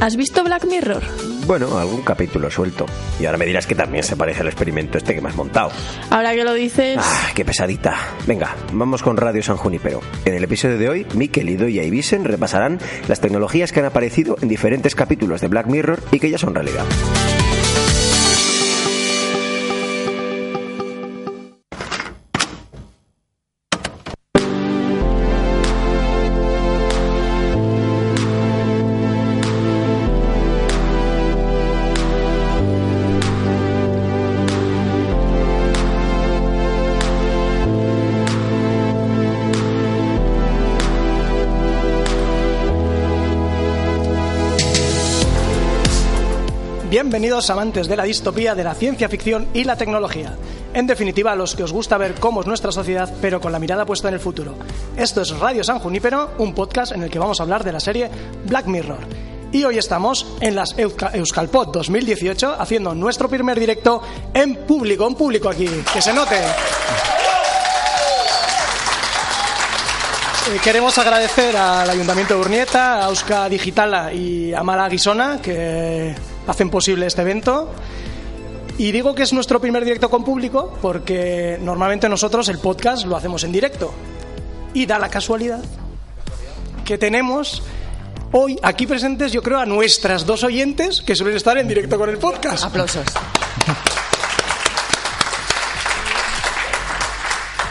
¿Has visto Black Mirror? Bueno, algún capítulo suelto. Y ahora me dirás que también se parece al experimento este que me has montado. Ahora que lo dices... Ah, qué pesadita. Venga, vamos con Radio San Junipero. En el episodio de hoy, Mikel, Idoia y Visen repasarán las tecnologías que han aparecido en diferentes capítulos de Black Mirror y que ya son realidad. Amantes de la distopía, de la ciencia ficción y la tecnología. En definitiva, a los que os gusta ver cómo es nuestra sociedad, pero con la mirada puesta en el futuro. Esto es Radio San Junípero, un podcast en el que vamos a hablar de la serie Black Mirror. Y hoy estamos en las Euska- Euskalpod 2018 haciendo nuestro primer directo en público, en público aquí, que se note. Eh, Queremos agradecer al Ayuntamiento de Urnieta, a Euska Digitala y a Mala Guisona que hacen posible este evento. Y digo que es nuestro primer directo con público porque normalmente nosotros el podcast lo hacemos en directo. Y da la casualidad que tenemos hoy aquí presentes, yo creo, a nuestras dos oyentes que suelen estar en directo con el podcast. Aplausos.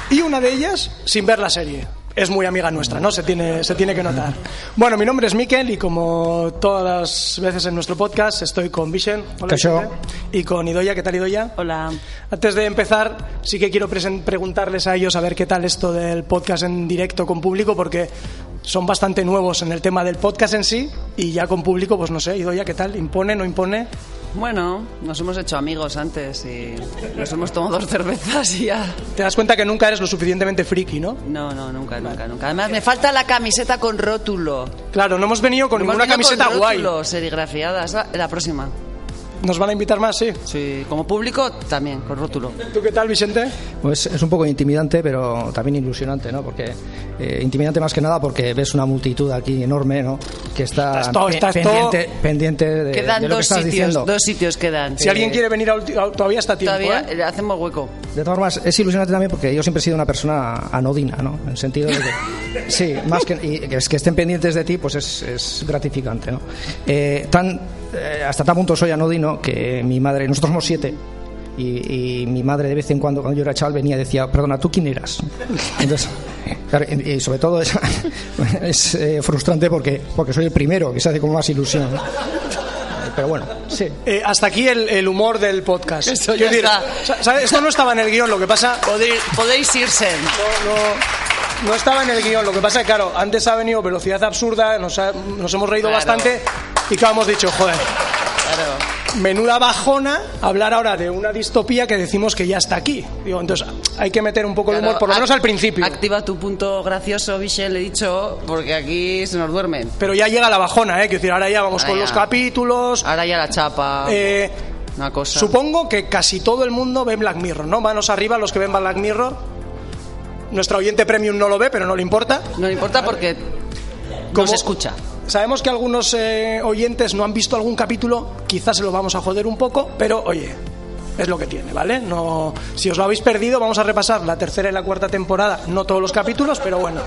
y una de ellas sin ver la serie. Es muy amiga nuestra, ¿no? Se tiene, se tiene que notar. Bueno, mi nombre es Miquel y como todas las veces en nuestro podcast estoy con Vision Hola, Caixo. Vicente. y con Idoya. ¿Qué tal, Idoya? Hola. Antes de empezar, sí que quiero presen- preguntarles a ellos a ver qué tal esto del podcast en directo con público, porque son bastante nuevos en el tema del podcast en sí y ya con público, pues no sé, Idoya, ¿qué tal? ¿Impone, no impone? Bueno, nos hemos hecho amigos antes y nos hemos tomado dos cervezas y ya. Te das cuenta que nunca eres lo suficientemente friki, ¿no? No, no, nunca, nunca, nunca. Además, me falta la camiseta con rótulo. Claro, no hemos venido con Hemos ninguna venido camiseta con guay. rótulo, serigrafiada. Es la, la próxima. ¿Nos van a invitar más? Sí. Sí, como público también, con rótulo. ¿Tú qué tal, Vicente? Pues es un poco intimidante, pero también ilusionante, ¿no? Porque eh, intimidante más que nada porque ves una multitud aquí enorme, ¿no? Que está Estás todo- estás pendiente, pendiente de, Quedan de lo que dos estás sitios, diciendo. dos sitios quedan. Si alguien quiere venir a ulti- a- todavía está tiempo, Todavía ¿eh? hacemos hueco. De todas formas, es ilusionante también porque yo siempre he sido una persona anodina, ¿no? En el sentido de que, sí, más que, y que, es que estén pendientes de ti, pues es, es gratificante, ¿no? Eh, tan, hasta tal punto soy anodino que mi madre, nosotros somos siete, y, y mi madre de vez en cuando, cuando yo era chaval, venía y decía, perdona, ¿tú quién eras? Entonces, claro, y sobre todo es, es eh, frustrante porque, porque soy el primero, que se hace como más ilusión. ¿no? Pero bueno, sí. Eh, hasta aquí el, el humor del podcast. Quiero ya. Esto no estaba en el guion, lo que pasa... Podéis, podéis irse. No, no, no estaba en el guion. Lo que pasa es que, claro, antes ha venido velocidad absurda, nos, ha- nos hemos reído Claro. bastante y claro, hemos dicho, joder, Claro. menuda bajona hablar ahora de una distopía que decimos que ya está aquí. Digo, entonces hay que meter un poco el humor, por lo menos al principio. Activa tu punto gracioso, Michelle, he dicho, porque aquí se nos duermen. Pero ya llega la bajona, ¿eh? Quiero decir, ahora ya vamos Ahora con ya. los capítulos. Ahora ya la chapa. Eh, una cosa. Supongo que casi todo el mundo ve Black Mirror, ¿no? Manos arriba los que ven Black Mirror. Nuestra oyente premium no lo ve, pero no le importa. No le importa porque no Como- se escucha. Sabemos que algunos eh, oyentes no han visto algún capítulo, quizás se lo vamos a joder un poco, pero oye, es lo que tiene, ¿vale? No, si os lo habéis perdido, vamos a repasar la tercera y la cuarta temporada, no todos los capítulos, pero bueno.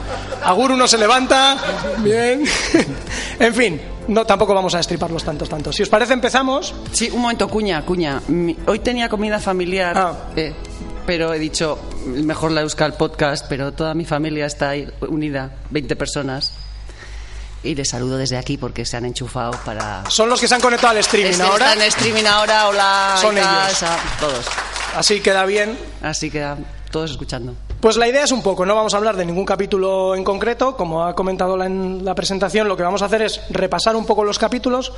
Agur uno se levanta, bien. en fin, no tampoco vamos a destriparlos tantos, tantos. Si os parece, empezamos. Sí, un momento, cuña, cuña. Hoy tenía comida familiar, Ah. eh, pero he dicho, mejor la Euskal Podcast, pero toda mi familia está ahí unida, 20 personas. Y les saludo desde aquí porque se han enchufado para... Son los que se han conectado al streaming Este ahora. está en streaming ahora, hola. Son ellos. todos. Así queda bien. Así que todos escuchando. Pues la idea es un poco, no vamos a hablar de ningún capítulo en concreto, como ha comentado la- en la presentación, lo que vamos a hacer es repasar un poco los capítulos,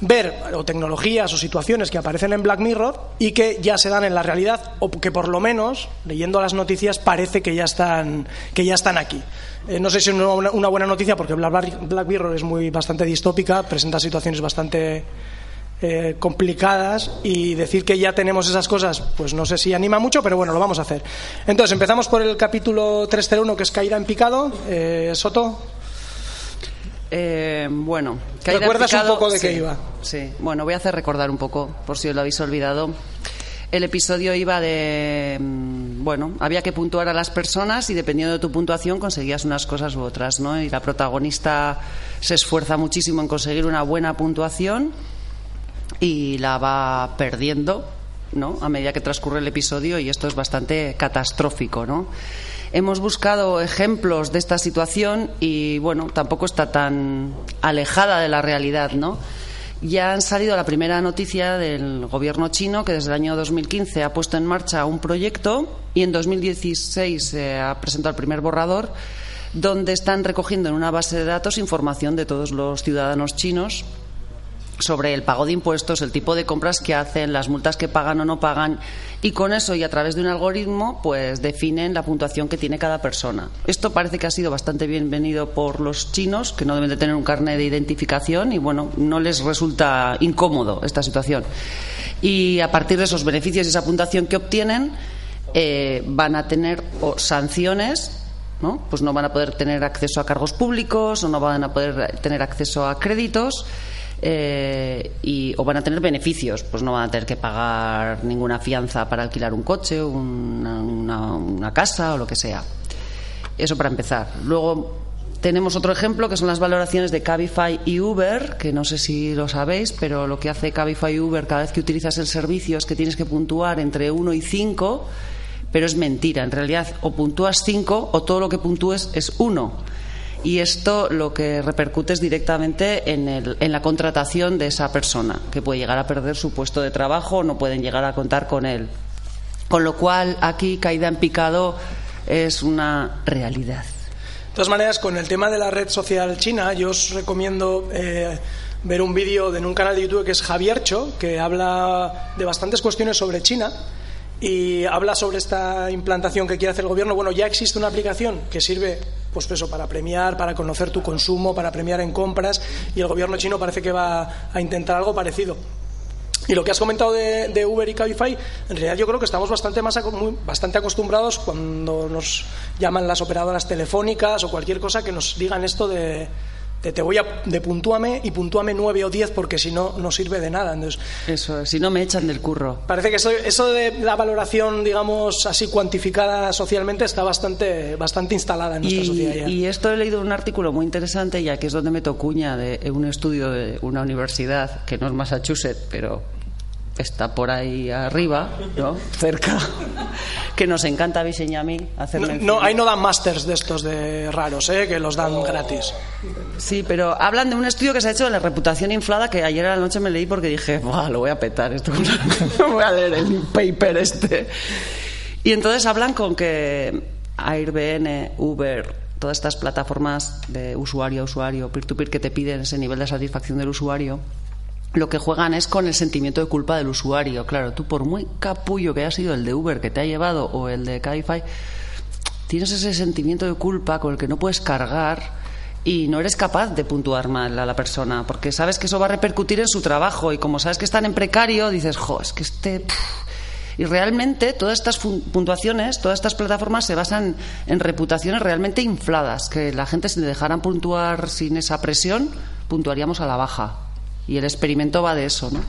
ver o tecnologías o situaciones que aparecen en Black Mirror y que ya se dan en la realidad o que por lo menos, leyendo las noticias, parece que ya están, que ya están aquí. Eh, no sé si es una, buena noticia porque Black Mirror es muy bastante distópica, presenta situaciones bastante eh, complicadas y decir que ya tenemos esas cosas, pues no sé si anima mucho, pero bueno, lo vamos a hacer. Entonces, empezamos por el capítulo 301, que es Caída en Picado. Eh, Soto, Eh, bueno, Caída en ¿Recuerdas un Picado, poco de qué iba? Sí, bueno, voy a hacer recordar un poco, por si os lo habéis olvidado. El episodio iba de. mm, Bueno, había que puntuar a las personas y dependiendo de tu puntuación conseguías unas cosas u otras, ¿no? Y la protagonista se esfuerza muchísimo en conseguir una buena puntuación y la va perdiendo, ¿no? A medida que transcurre el episodio y esto es bastante catastrófico, ¿no? Hemos buscado ejemplos de esta situación y bueno, tampoco está tan alejada de la realidad, ¿no? Ya han salido la primera noticia del gobierno chino que desde el año 2015 ha puesto en marcha un proyecto y en 2016 se ha presentado el primer borrador donde están recogiendo en una base de datos información de todos los ciudadanos chinos sobre el pago de impuestos, el tipo de compras que hacen, las multas que pagan o no pagan y con eso y a través de un algoritmo pues definen la puntuación que tiene cada persona. Esto parece que ha sido bastante bienvenido por los chinos que no deben de tener un carnet de identificación y bueno, no les resulta incómodo esta situación. Y a partir de esos beneficios y esa puntuación que obtienen eh, van a tener sanciones ¿no? Pues no van a poder tener acceso a cargos públicos o no van a poder tener acceso a créditos eh, y, o van a tener beneficios, pues no van a tener que pagar ninguna fianza para alquilar un coche, una, una- casa o lo que sea. Eso para empezar. Luego tenemos otro ejemplo que son las valoraciones de Cabify y Uber, que no sé si lo sabéis, pero lo que hace Cabify y Uber cada vez que utilizas el servicio es que tienes que puntuar entre 1 y 5, pero es mentira. En realidad, o puntúas 5 o todo lo que puntúes es 1. Y esto lo que repercute es directamente en, el- en la contratación de esa persona, que puede llegar a perder su puesto de trabajo o no pueden llegar a contar con él. Con lo cual, aquí caída en picado es una realidad. De todas maneras, con el tema de la red social china, yo os recomiendo eh, ver un vídeo de un canal de YouTube que es Javiercho, que habla de bastantes cuestiones sobre China y habla sobre esta implantación que quiere hacer el gobierno. Bueno, ya existe una aplicación que sirve pues eso para premiar, para conocer tu consumo, para premiar en compras y el gobierno chino parece que va a intentar algo parecido. Y lo que has comentado de, Uber y Cabify, en realidad yo creo que estamos bastante más bastante acostumbrados cuando nos llaman las operadoras telefónicas o cualquier cosa que nos digan esto de, te voy a de puntúame y puntúame 9 o 10 porque si no no sirve de nada. Entonces, Eso, es, si no me echan del curro. parece que eso, eso de la valoración, digamos, así cuantificada socialmente está bastante bastante instalada en nuestra Y, sociedad ya. y esto he leído un artículo muy interesante, ya que es donde meto cuña de un estudio de una universidad, que no es Massachusetts, pero está por ahí arriba, ¿no? Cerca, que nos encanta a Vicen y a mí No, ahí no dan másters de estos de raros, ¿eh? que los dan gratis. Sí, pero hablan de un estudio que se ha hecho de la reputación inflada que ayer a la noche me leí porque dije, Buah, lo voy a petar esto. voy a leer el paper este. Y entonces hablan con que Airbnb, Uber, todas estas plataformas de usuario a usuario, peer-to-peer que te piden ese nivel de satisfacción del usuario, lo que juegan es con el sentimiento de culpa del usuario. Claro, tú por muy capullo que haya sido el de Uber que te ha llevado o el de Cabify, tienes ese sentimiento de culpa con el que no puedes cargar y no eres capaz de puntuar mal a la persona porque sabes que eso va a repercutir en su trabajo y como sabes que están en precario dices, jo, es que este... pff". Y realmente todas estas puntuaciones, todas estas plataformas se basan en reputaciones realmente infladas, que la gente si le dejaran puntuar sin esa presión, puntuaríamos a la baja. Y el experimento va de eso, ¿no?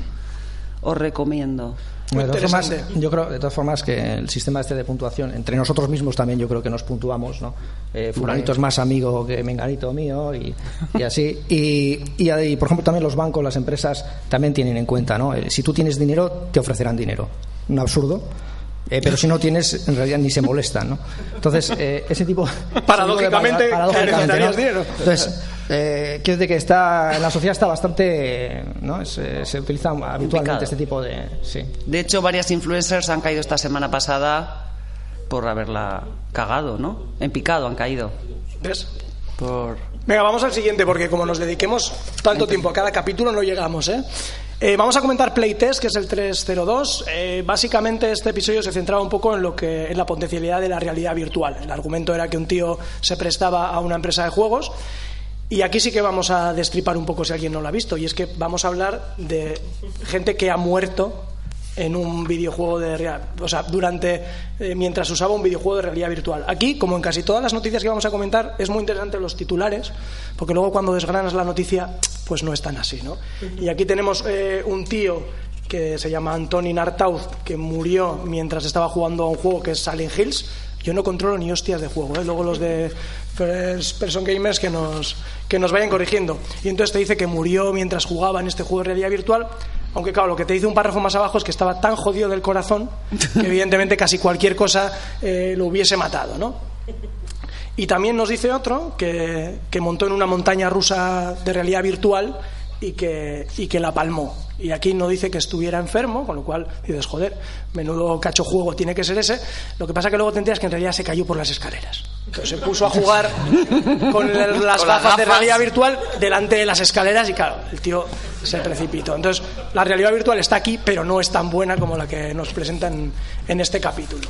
Os recomiendo. Muy de todas formas, yo creo de todas formas que el sistema este de puntuación entre nosotros mismos también yo creo que nos puntuamos no Eh, fulanito es más amigo que menganito mío y, y así. Y, y, y, por ejemplo también los bancos las empresas también tienen en cuenta no Eh, si tú tienes dinero te ofrecerán dinero. Un absurdo eh, pero si no tienes en realidad ni se molestan no entonces eh, ese tipo Paradójicamente, paradójicamente, dinero. entonces Eh, quiero decir que está en la sociedad está bastante ¿no? Se utiliza habitualmente Picado. este tipo de sí De hecho, varias influencers han caído esta semana pasada por haberla cagado, ¿no? En picado han caído. ¿Ves? Por... Venga, vamos al siguiente, porque como nos dediquemos tanto tiempo a cada capítulo, no llegamos, ¿eh? Eh, vamos a comentar Playtest, que es el 302. Eh, básicamente este episodio se centraba un poco en lo que en la potencialidad de la realidad virtual. El argumento era que un tío se prestaba a una empresa de juegos y aquí sí que vamos a destripar un poco si alguien no lo ha visto y es que vamos a hablar de gente que ha muerto en un videojuego de real, o sea, durante eh, mientras usaba un videojuego de realidad virtual. Aquí, como en casi todas las noticias que vamos a comentar, es muy interesante los titulares, porque luego cuando desgranas la noticia, pues no es tan así, ¿no? Y aquí tenemos eh, un tío que se llama Antoni Nartauz, que murió mientras estaba jugando a un juego que es Silent Hills. Yo no controlo ni hostias de juego, ¿eh? luego los de First Person Gamers que nos, que nos vayan corrigiendo. Y entonces te dice que murió mientras jugaba en este juego de realidad virtual, aunque claro, lo que te dice un párrafo más abajo es que estaba tan jodido del corazón que evidentemente casi cualquier cosa eh, lo hubiese matado, ¿no? Y también nos dice otro que, que montó en una montaña rusa de realidad virtual y que, y que la palmó. Y aquí no dice que estuviera enfermo, con lo cual dices, joder, menudo cacho juego tiene que ser ese. Lo que pasa que luego te enteras que en realidad se cayó por las escaleras. Entonces se puso a jugar con el- las Con las gafas de gafas. realidad virtual delante de las escaleras y claro, el tío se precipitó. Entonces, la realidad virtual está aquí, pero no es tan buena como la que nos presentan en este capítulo.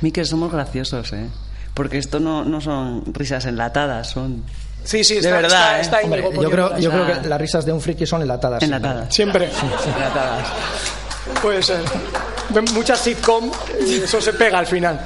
Miquel, somos graciosos, ¿eh? Porque esto no, no son risas enlatadas, son Sí, sí, De está, verdad, está- ¿eh? está Hombre, Íñigo yo creo, yo creo que las risas de un friki son enlatadas enlatadas. Siempre. Enlatadas. Puede ser. Ven Muchas sitcom y eso se pega al final.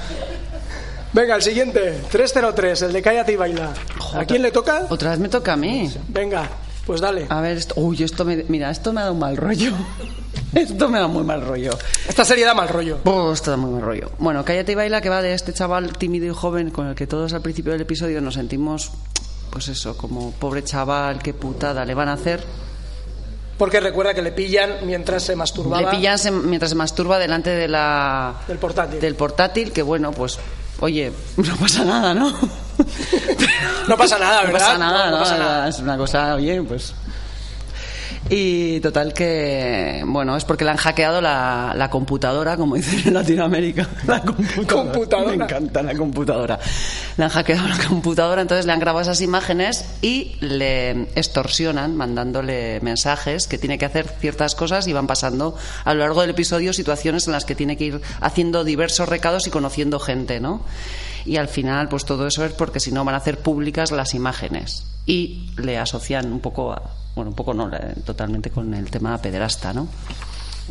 Venga, el siguiente. 303, el de Cállate y Baila. ¿A quién le toca? Otra vez me toca a mí. Venga, pues dale. A ver, esto, uy, esto me, mira, esto me ha dado un mal rollo. Esto me da muy mal rollo. Esta serie da mal rollo. Oh, esto da muy mal rollo. Bueno, Cállate y Baila, que va de este chaval tímido y joven con el que todos al principio del episodio nos sentimos, pues eso, como pobre chaval, qué putada le van a hacer. Porque recuerda que le pillan mientras se masturbaba. Le pillan se- mientras se masturba delante de la, Del portátil. del portátil, que bueno, pues, oye, no pasa nada, ¿no? No pasa nada, No ¿verdad? pasa nada, No, no ¿no? pasa nada. Es una cosa, oye, pues. Y total que, bueno, es porque le han hackeado la, la computadora, como dicen en Latinoamérica. La computadora. Computadora. Me encanta la computadora. Le han hackeado la computadora, entonces le han grabado esas imágenes y le extorsionan mandándole mensajes que tiene que hacer ciertas cosas y van pasando a lo largo del episodio situaciones en las que tiene que ir haciendo diversos recados y conociendo gente, ¿no? Y al final, pues todo eso es porque si no van a hacer públicas las imágenes y le asocian un poco, a, bueno, un poco no, le- totalmente con el tema pederasta, ¿no?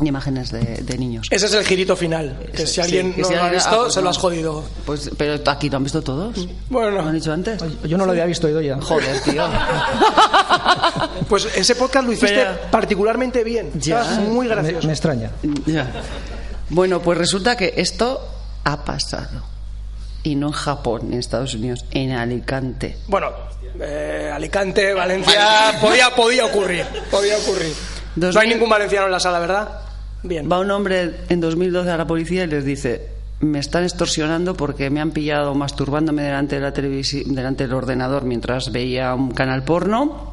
Imágenes de, de niños. Ese es el girito final. Que si alguien Sí, que no si lo ha visto, ah, pues se lo has jodido. Pues, pero aquí lo han visto todos. Bueno. ¿Lo han dicho antes? Yo no lo había visto oído ya. Joder, tío. Pues ese podcast lo hiciste Pero- particularmente bien. Ya. Estabas muy Me, gracioso. me extraña. Ya. Bueno, pues resulta que esto ha pasado. Y no en Japón, ni en Estados Unidos, en Alicante. Bueno, eh, Alicante, Valencia, podía, podía ocurrir. Podía ocurrir. No hay 2000. ningún valenciano en la sala, ¿verdad? Bien. Va un hombre en 2012 a la policía y les dice, me están extorsionando porque me han pillado masturbándome delante de la televisión, delante del ordenador mientras veía un canal porno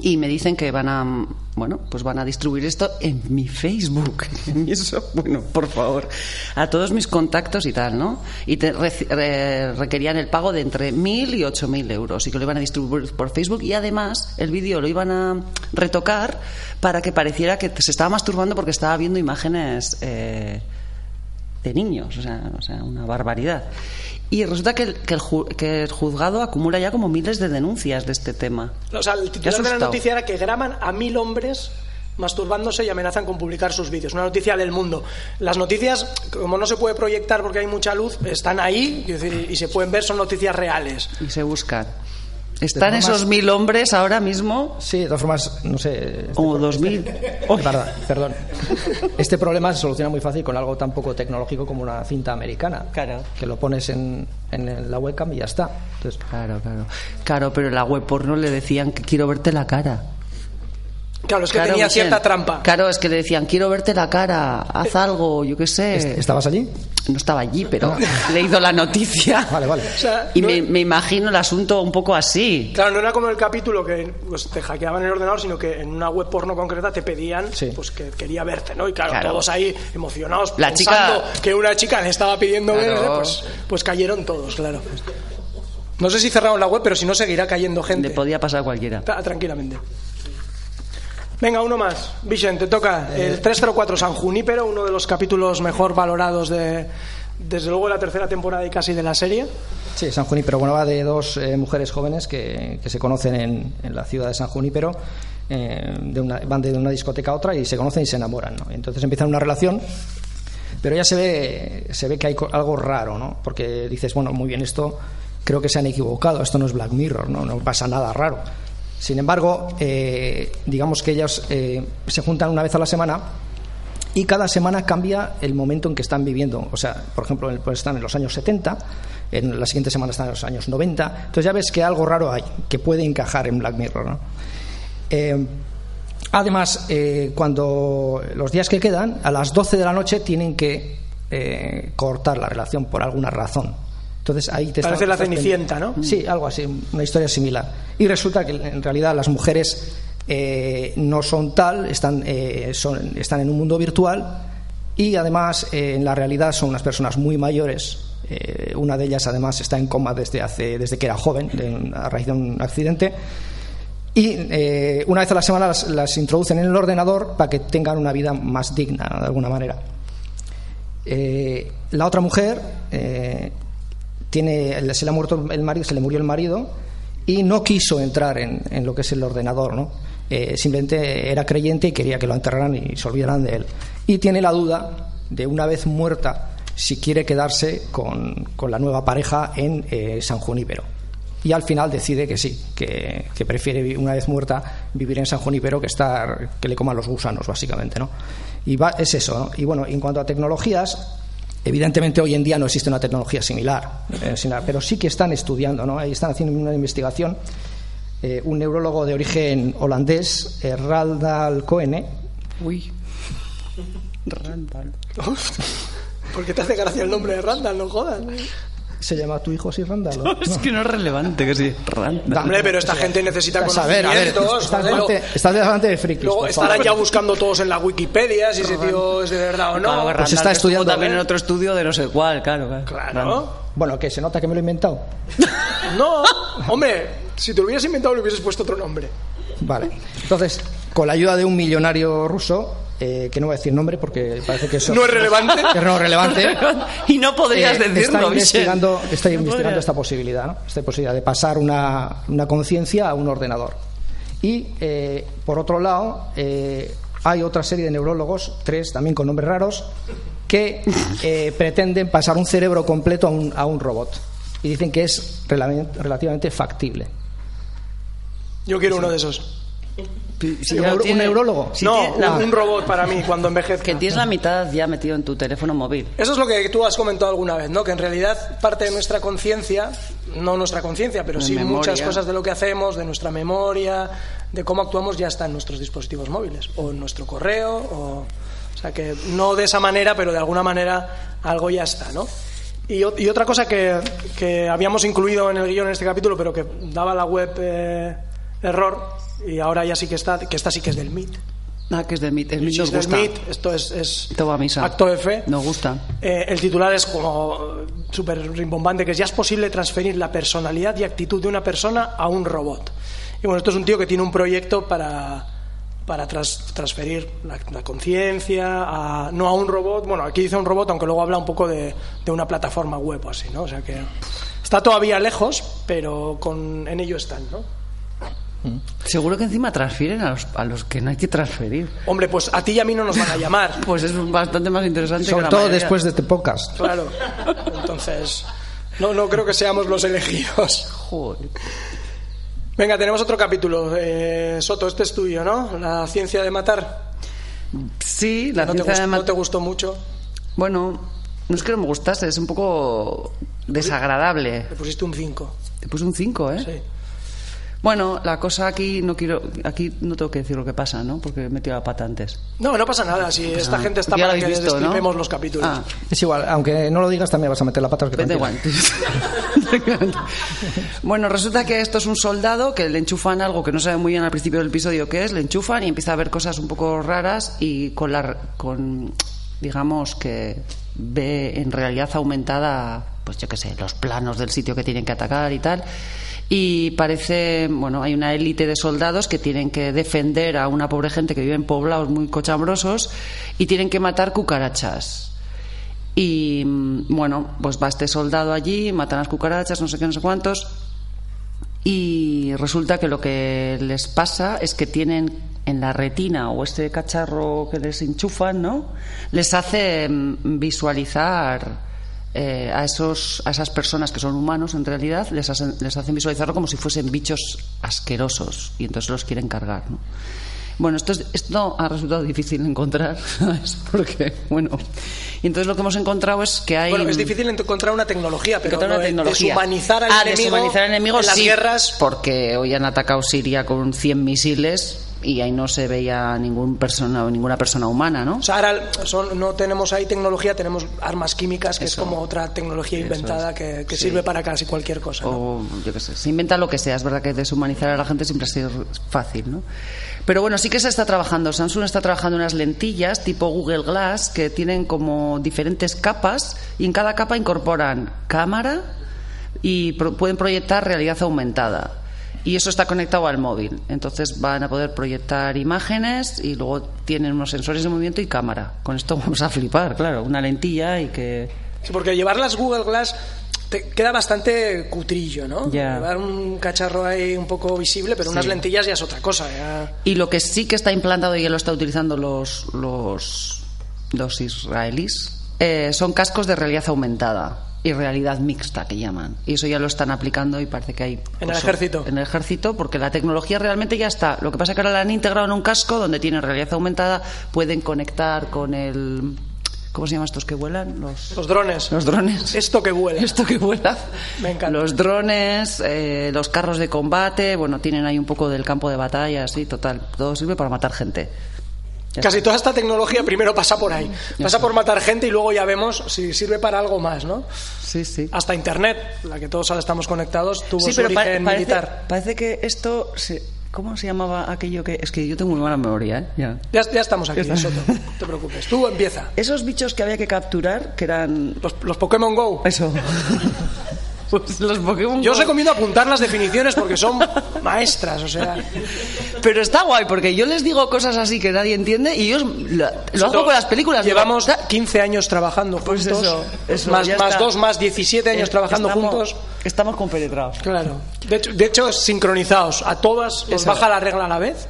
y me dicen que van a, bueno, pues van a distribuir esto en mi Facebook. Y eso, bueno, por favor, a todos mis contactos y tal, ¿no? Y te requerían el pago de entre mil y ocho mil euros y que lo iban a distribuir por Facebook y además el vídeo lo iban a retocar para que pareciera que se estaba masturbando porque estaba viendo imágenes eh, de niños, o sea, o sea, una barbaridad. Y resulta que el, que el ju- que el juzgado acumula ya como miles de denuncias de este tema. O sea, el titular de la noticia era que graban a mil hombres masturbándose y amenazan con publicar sus vídeos. Una noticia del mundo. Las noticias, como no se puede proyectar porque hay mucha luz, están ahí y se pueden ver, son noticias reales. Y se buscan. ¿Están formas- esos mil hombres ahora mismo? Sí, de todas formas, no sé. este O dos este- mil. Perdón, perdón. Este problema se soluciona muy fácil con algo tan poco tecnológico como una cinta americana. Claro. Que lo pones en, en la webcam y ya está. Entonces, Claro, claro. Claro, pero en la web porno le decían que quiero verte la cara. Claro, es que tenía Vicent. cierta trampa. Claro, es que le decían, quiero verte la cara, haz algo, yo qué sé. ¿Est- ¿Estabas allí? No estaba allí, pero he leído la noticia. Vale, vale. O sea, Y no- me, me imagino el asunto un poco así. Claro, no era como el capítulo que pues, te hackeaban el ordenador, sino que en una web porno concreta te pedían Sí. pues que quería verte, ¿no? Y claro, Claro. todos ahí emocionados, La pensando chica- que una chica le estaba pidiendo Claro. verle, pues, pues cayeron todos, claro. No sé si cerraron la web, pero si no seguirá cayendo gente. Le podía pasar a cualquiera. Tranquilamente. Venga, uno más. Vicente, te toca. Eh. El 304 San Junípero, uno de los capítulos mejor valorados de, desde luego, de la tercera temporada y casi de la serie. Sí, San Junípero. Bueno, va de dos eh, mujeres jóvenes que, que se conocen en, en la ciudad de San Junípero. eh, de una- van de una discoteca a otra y se conocen y se enamoran. ¿no? Entonces empiezan una relación, pero ya se ve, se ve que hay algo raro, ¿no? Porque dices, bueno, muy bien, esto creo que se han equivocado, esto no es Black Mirror, no, no pasa nada raro. Sin embargo, eh, digamos que ellos eh, se juntan una vez a la semana y cada semana cambia el momento en que están viviendo. O sea, por ejemplo, pues están en los años 70, en la siguiente semana están en los años 90. Entonces ya ves que algo raro hay, que puede encajar en Black Mirror. ¿no? Eh, además, cuando los días que quedan, a las 12 de la noche tienen que cortar la relación por alguna razón. Entonces ahí te Parece la Cenicienta. ¿no? Sí, algo así, una historia similar. Y resulta que en realidad las mujeres eh, no son tal, están, eh, son, están en un mundo virtual y además eh, en la realidad son unas personas muy mayores. Una de ellas además está en coma desde, hace, desde que era joven, de- a raíz de un accidente. Y una vez a la semana las, las introducen en el ordenador para que tengan una vida más digna, de alguna manera. Eh, la otra mujer eh, tiene, se le ha muerto el marido, se le murió el marido y no quiso entrar en, en lo que es el ordenador, ¿no? Eh, simplemente era creyente y quería que lo enterraran y se olvidaran de él. Y tiene la duda de una vez muerta si quiere quedarse con, con la nueva pareja en eh, San Junípero. Y al final decide que sí, que, que prefiere una vez muerta vivir en San Junípero que estar que le coman los gusanos básicamente, ¿no? Y va, es eso. Y bueno, en cuanto a tecnologías, Evidentemente hoy en día no existe una tecnología similar, eh, similar, pero sí que están estudiando, ¿no? Ahí están haciendo una investigación. Eh, un neurólogo de origen holandés, eh, Raldal Coene, Uy. Randall. ¿Por qué te hace gracia el nombre de Randall? No jodas. ¿Se llama tu hijo así Randall? o? Es que no es relevante que sí. Randall. Hombre, pero esta gente necesita Pues a ver, a ver, conocimientos. estás delante, estás delante de frikis. Luego estarán ya buscando todos en la Wikipedia si ese tío es de verdad o no. Claro, Pues Randall, está que estuvo estudiando, también ¿eh? en otro estudio de no sé cuál, claro. Claro. Claro. Bueno, que se nota que me lo he inventado. No, hombre, si te lo hubieras inventado le hubieses puesto otro nombre. Vale. Entonces, con la ayuda de un millonario ruso, eh, que no voy a decir nombre porque parece que eso No es relevante. que no es relevante. Y no podrías Eh, decirlo, está investigando, está No investigando esta posibilidad, ¿no? Esta posibilidad de pasar una, una conciencia a un ordenador. Y eh, por otro lado, eh, hay otra serie de neurólogos, tres también con nombres raros, que eh, pretenden pasar un cerebro completo a un, a un robot. Y dicen que es rela- relativamente factible. Yo quiero uno de esos. ¿Un tiene- neurólogo? si no, tiene un, robot para mí cuando envejezca. que tienes la mitad ya metido en tu teléfono móvil. Eso es lo que tú has comentado alguna vez, ¿no? Que en realidad parte de nuestra conciencia, no nuestra conciencia, pero De sí memoria. muchas cosas de lo que hacemos, de nuestra memoria, de cómo actuamos, ya está en nuestros dispositivos móviles, o en nuestro correo, o, o sea que no de esa manera, pero de alguna manera algo ya está, ¿no? Y otra cosa que, que habíamos incluido en el guion en este capítulo, pero que daba la web eh, error, y ahora ya sí que está, que esta sí que es del MIT. Ah, que es del MIT. El MIT nos es del gusta. MIT, esto es, es va a misa. acto de fe. Nos gusta. Eh, el titular es como súper rimbombante, que es ya es posible transferir la personalidad y actitud de una persona a un robot. Y bueno, esto es un tío que tiene un proyecto para, para tras- transferir la, la conciencia, a- no a un robot, bueno, aquí dice un robot, aunque luego habla un poco de, de una plataforma web o así, ¿no? O sea que está todavía lejos, pero con, en ello están, ¿no? Seguro que encima transfieren a los, a los que no hay que transferir. Hombre, pues a ti y a mí no nos van a llamar. Pues es bastante más interesante que Sobre la todo mayoría. después de este podcast. Claro. Entonces, no, no creo que seamos los elegidos. Joder. Venga, tenemos otro capítulo. Eh, Soto, este es tuyo, ¿no? La ciencia de matar. Sí, la no, ciencia de no mat- te gustó mucho. Bueno, no es que no me gustase, es un poco desagradable. Le pusiste un 5. Te puse un 5, ¿eh? Sí. Bueno, la cosa aquí no quiero, aquí no tengo que decir lo que pasa, ¿no? Porque he metido la pata antes. No, no pasa nada. Si esta Ah, gente está para que visto, los capítulos. Ah, Es igual, aunque no lo digas, también vas a meter la pata. que Vete igual. bueno, resulta que esto es un soldado que le enchufan algo que no sabe muy bien al principio del episodio qué es, le enchufan y empieza a ver cosas un poco raras y con la con digamos que ve en realidad aumentada pues yo qué sé, los planos del sitio que tienen que atacar y tal. Y parece, bueno, hay una élite de soldados que tienen que defender a una pobre gente que vive en poblados muy cochambrosos y tienen que matar cucarachas. Y mm, bueno, pues va este soldado allí, matan las cucarachas, no sé qué, no sé cuántos. Y resulta que lo que les pasa es que tienen en la retina o este cacharro que les enchufan, ¿no? Les hace mm, visualizar eh, a, esos, a esas personas que son humanos en realidad, les hacen, les hacen visualizarlo como si fuesen bichos asquerosos y entonces los quieren cargar, ¿no? Bueno, esto, es- esto ha resultado difícil de encontrar, ¿sabes? Porque, bueno. Y entonces lo que hemos encontrado es que hay. Bueno, es difícil encontrar una tecnología, pero encontrar una tecnología. deshumanizar al Ah, enemigo. deshumanizar al enemigo, en las sí, guerras. Porque hoy han atacado Siria con 100 misiles y ahí no se veía ningún persona, ninguna persona humana, ¿no? O sea, ahora son- no tenemos ahí tecnología, tenemos armas químicas, que Eso. es como otra tecnología Eso inventada es. que, que Sí. sirve para casi cualquier cosa. ¿no? o yo qué sé, se inventa lo que sea. Es verdad que deshumanizar a la gente siempre ha sido fácil, ¿no? Pero bueno, sí que se está trabajando. Samsung está trabajando unas lentillas tipo Google Glass que tienen como diferentes capas y en cada capa incorporan cámara y pro- pueden proyectar realidad aumentada. Y eso está conectado al móvil. Entonces van a poder proyectar imágenes y luego tienen unos sensores de movimiento y cámara. Con esto vamos a flipar, claro. Una lentilla y que. Sí, porque llevar las Google Glass te queda bastante cutrillo, ¿no? Llevar un cacharro ahí un poco visible, pero unas lentillas ya es otra cosa. ya- Y lo que sí que está implantado y ya lo está utilizando los, los, los israelíes eh, son cascos de realidad aumentada y realidad mixta que llaman. Y eso ya lo están aplicando y parece que hay. En el ejército. En el ejército, porque la tecnología realmente ya está. Lo que pasa es que ahora la han integrado en un casco donde tienen realidad aumentada, pueden conectar con el. ¿Cómo se llaman estos que vuelan? Los, Los drones. los drones. Esto que vuela. Esto que vuela. Me encanta. Los drones, eh, los carros de combate, bueno, tienen ahí un poco del campo de batalla, así, total. Todo sirve para matar gente. Casi toda esta tecnología primero pasa por ahí. Pasa por matar gente y luego ya vemos si sirve para algo más, ¿no? Sí, sí. Hasta Internet, la que todos ahora estamos conectados, tuvo Sí, su pero origen parece, militar. parece que esto. se- ¿Cómo se llamaba aquello que.? Es que yo tengo muy mala memoria, ¿eh? Ya. Ya, ya estamos aquí, Ya. Soto, no te preocupes. Tú empieza. Esos bichos que había que capturar, que eran. Los, los Pokémon Go. Eso. pues los Pokémon. Yo os recomiendo apuntar las definiciones porque son maestras, o sea. Pero está guay, porque yo les digo cosas así que nadie entiende y yo lo, lo hago con las películas. Llevamos "Da- 15 años trabajando Pues juntos. eso, eso, más, más dos, más 17 años Eh, trabajando estamos- juntos. Estamos compenetrados. Claro. De hecho, de hecho, sincronizados. A todas os Eso. baja la regla a la vez.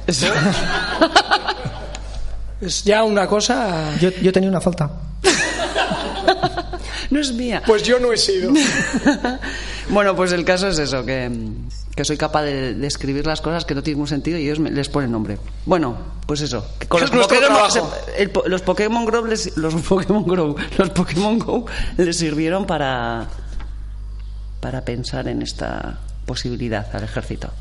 Es ya una cosa. Yo, yo tenía una falta. No es mía. Pues yo no he sido. bueno, pues el caso es eso, que, que soy capaz de, de escribir las cosas que no tienen ningún sentido y ellos me- les ponen nombre. Bueno, pues eso. que con Es nuestro Pokémon, se- el los Pokémon Go les, los Pokémon Go, los Pokémon Go les sirvieron para para pensar en esta posibilidad al ejército.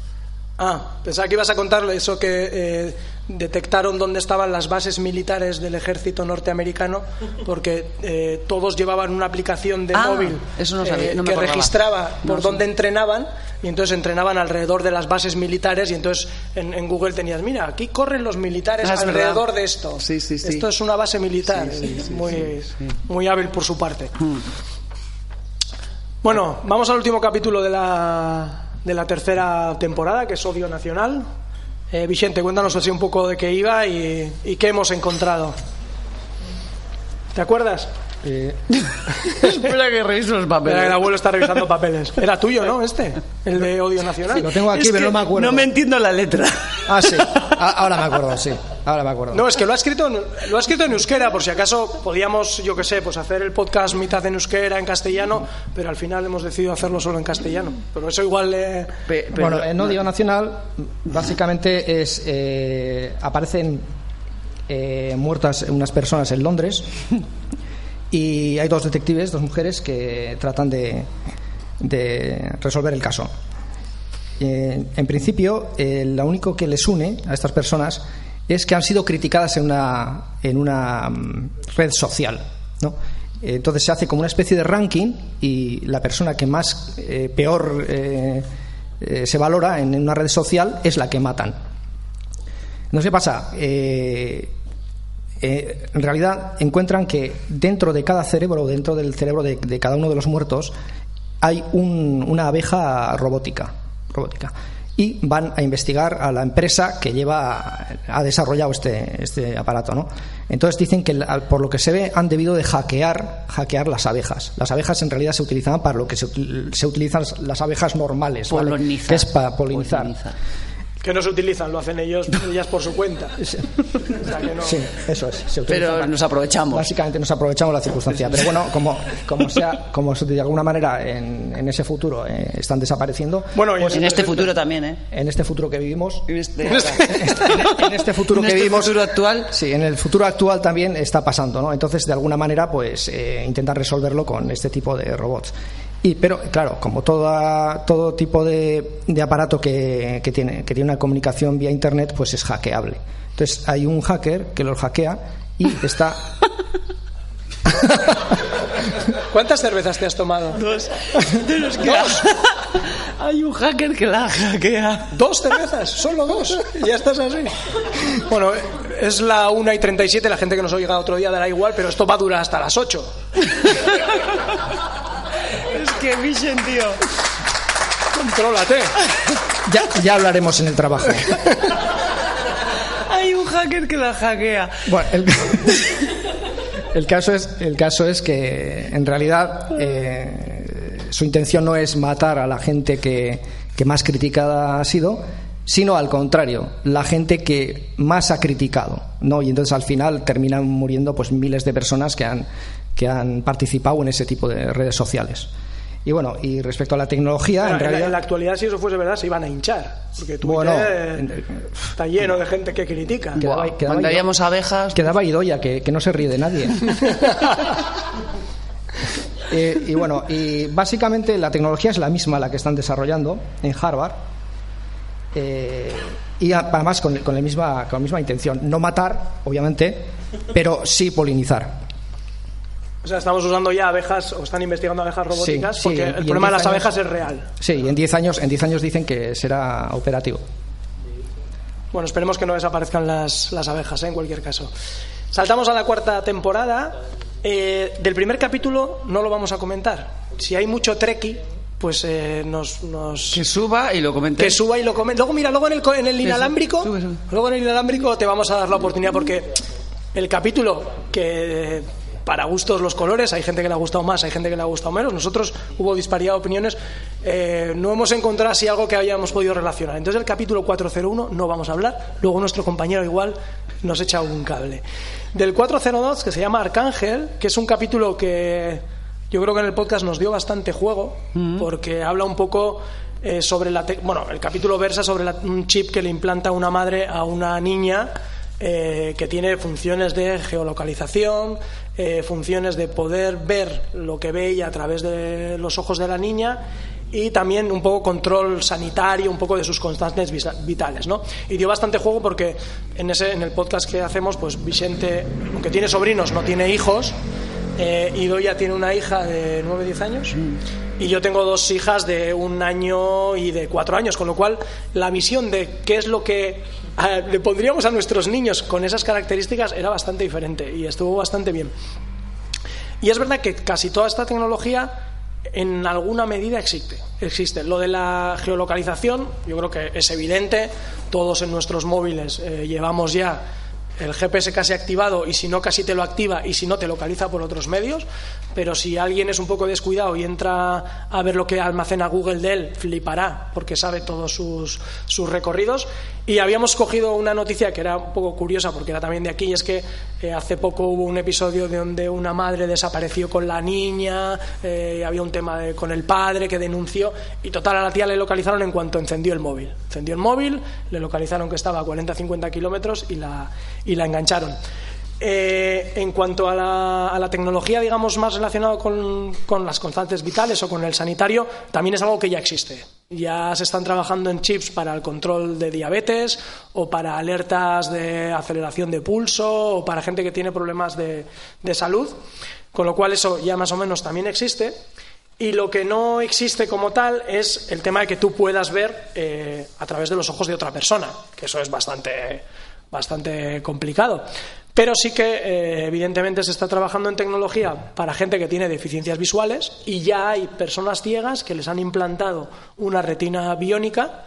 Ah, pensaba que ibas a contarle eso que eh, detectaron dónde estaban las bases militares del ejército norteamericano porque eh, todos llevaban una aplicación de Ah, móvil eso no sabía, eh, no me que acordaba. registraba por No, dónde sí. entrenaban y entonces entrenaban alrededor de las bases militares y entonces en, en Google tenías, mira, aquí corren los militares Ah, alrededor verdad. de esto. Sí, sí. Esto es una base militar. Muy, muy hábil por su parte. Hmm. Bueno, vamos al último capítulo de la, de la tercera temporada, que es Odio Nacional. Eh, Vicente, cuéntanos así un poco de qué iba y, y qué hemos encontrado. ¿Te acuerdas? Eh, Espera que reviso los Mira, el abuelo está revisando papeles. Era tuyo, ¿no? Este, el de Odio Nacional. lo tengo aquí, Es pero que no me acuerdo. No me entiendo la letra. Ah, sí. A- ahora me acuerdo, sí. Ahora me acuerdo. No, es que lo ha escrito en, lo ha escrito en euskera, por si acaso podíamos, yo qué sé, pues hacer el podcast mitad en euskera, en castellano, pero al final hemos decidido hacerlo solo en castellano. Pero eso igual. Pe- pero- bueno, en Odio Nacional básicamente es eh, aparecen eh, muertas unas personas en Londres y hay dos detectives, dos mujeres que tratan de, resolver el caso. Eh, en principio, eh, lo único que les une a estas personas es que han sido criticadas en una, en una mm, red social. ¿no? Entonces se hace como una especie de ranking y la persona que más eh, peor se valora en una red social es la que matan. Sé qué pasa. Eh, en realidad encuentran que dentro de cada cerebro, dentro del cerebro de, de cada uno de los muertos, hay un- una abeja robótica, robótica. Y van a investigar a la empresa que lleva, ha desarrollado este, este aparato, ¿no? Entonces dicen que, por lo que se ve, han debido de hackear, hackear las abejas. Las abejas en realidad se utilizaban para lo que se, util- se utilizan las abejas normales, que es para polinizar. Polinizar. Que no se utilizan, lo hacen ellos, ellas por su cuenta. O sea que no- Sí, eso es. se Pero para- nos aprovechamos. Básicamente nos aprovechamos la circunstancia. Pero bueno, como, como sea, como de alguna manera en, en ese futuro eh, están desapareciendo, Bueno, y pues En este futuro también, ¿eh? en este futuro que vivimos, En este- en este futuro En que este vivimos, futuro actual. sí, en el futuro actual también está pasando, ¿no? Entonces, de alguna manera, pues eh, intentan resolverlo con este tipo de robots. Y, pero, claro, como toda, todo tipo de, de aparato que, que tiene, que tiene una comunicación vía Internet, pues es hackeable. Entonces, hay un hacker que los hackea y está ¿Cuántas cervezas te has tomado? Dos. Hay un hacker que la hackea. ¿Dos cervezas? ¿Solo dos? Ya estás así. Bueno, es la 1 y 37, la gente que nos oiga otro día dará igual, pero esto va a durar hasta las 8. Es que Vision, tío. Contrólate. Ya, ya hablaremos en el trabajo. Hay un hacker que la hackea. Bueno, el, el caso es el caso es que en realidad eh, su intención no es matar a la gente que, que más criticada ha sido, sino al contrario, la gente que más ha criticado, ¿no? Y entonces al final terminan muriendo pues miles de personas que han que han participado en ese tipo de redes sociales. Y bueno, y respecto a la tecnología, Bueno, en en, la, realidad en la actualidad, si eso fuese verdad, se iban a hinchar. Porque Twitter Bueno, en- está lleno de gente que critica. Quedaba- quedaba Mandaríamos abejas. Quedaba Idoya, que, que no se ríe de nadie. Eh, y bueno, y básicamente la tecnología es la misma la que están desarrollando en Harvard. Eh, y además con, con la misma, con la misma intención. No matar, obviamente, pero sí polinizar. O sea, estamos usando ya abejas, o están investigando abejas robóticas, Sí, sí, porque el problema de 10 las años- abejas es real. Sí, y en 10 años, en 10 años dicen que será operativo. Bueno, esperemos que no desaparezcan las, las abejas, ¿eh? en cualquier caso. Saltamos a la cuarta temporada. Eh, del primer capítulo no lo vamos a comentar. Si hay mucho treki, pues eh, nos, nos- Que suba y lo comente. que suba y lo comente. Luego, mira, luego en el, en el inalámbrico, sube, sube. luego en el inalámbrico te vamos a dar la oportunidad porque el capítulo que para gustos los colores, hay gente que le ha gustado más, hay gente que le ha gustado menos. Nosotros hubo disparidad de opiniones, eh, no hemos encontrado así algo que hayamos podido relacionar. Entonces el capítulo 401 no vamos a hablar, luego nuestro compañero igual nos echa un cable. Del 402 que se llama Arcángel, que es un capítulo que yo creo que en el podcast nos dio bastante juego, porque habla un poco eh, sobre la... Bueno, el capítulo versa sobre la- un chip que le implanta una madre a una niña eh, que tiene funciones de geolocalización, eh, funciones de poder ver lo que ve ella a través de los ojos de la niña y también un poco control sanitario, un poco de sus constantes vitales, ¿no? Y dio bastante juego porque en ese en el podcast que hacemos, pues Vicente, aunque tiene sobrinos, no tiene hijos. Eh, Idoia tiene una hija de 9-10 años y yo tengo dos hijas de un año y de cuatro años, con lo cual la visión de qué es lo que le pondríamos a nuestros niños con esas características era bastante diferente y estuvo bastante bien. Y es verdad que casi toda esta tecnología en alguna medida existe. existe. Lo de la geolocalización, yo creo que es evidente. Todos en nuestros móviles eh, llevamos ya el GPS casi activado y si no casi te lo activa y si no te localiza por otros medios. Pero si alguien es un poco descuidado y entra a ver lo que almacena Google de él, flipará porque sabe todos sus, sus recorridos. Y habíamos cogido una noticia que era un poco curiosa porque era también de aquí y es que eh, hace poco hubo un episodio de donde una madre desapareció con la niña, eh, había un tema de- con el padre que denunció y total a la tía le localizaron en cuanto encendió el móvil. Encendió el móvil, le localizaron que estaba a 40-50 kilómetros y la, y la engancharon. Eh, en cuanto a la, a la tecnología, digamos, más relacionada con, con las constantes vitales o con el sanitario, también es algo que ya existe. Ya se están trabajando en chips para el control de diabetes o para alertas de aceleración de pulso o para gente que tiene problemas de, de salud, con lo cual eso ya más o menos también existe. Y lo que no existe como tal es el tema de que tú puedas ver eh, a través de los ojos de otra persona, que eso es bastante, bastante complicado. Pero sí que, eh, evidentemente, se está trabajando en tecnología para gente que tiene deficiencias visuales y ya hay personas ciegas que les han implantado una retina biónica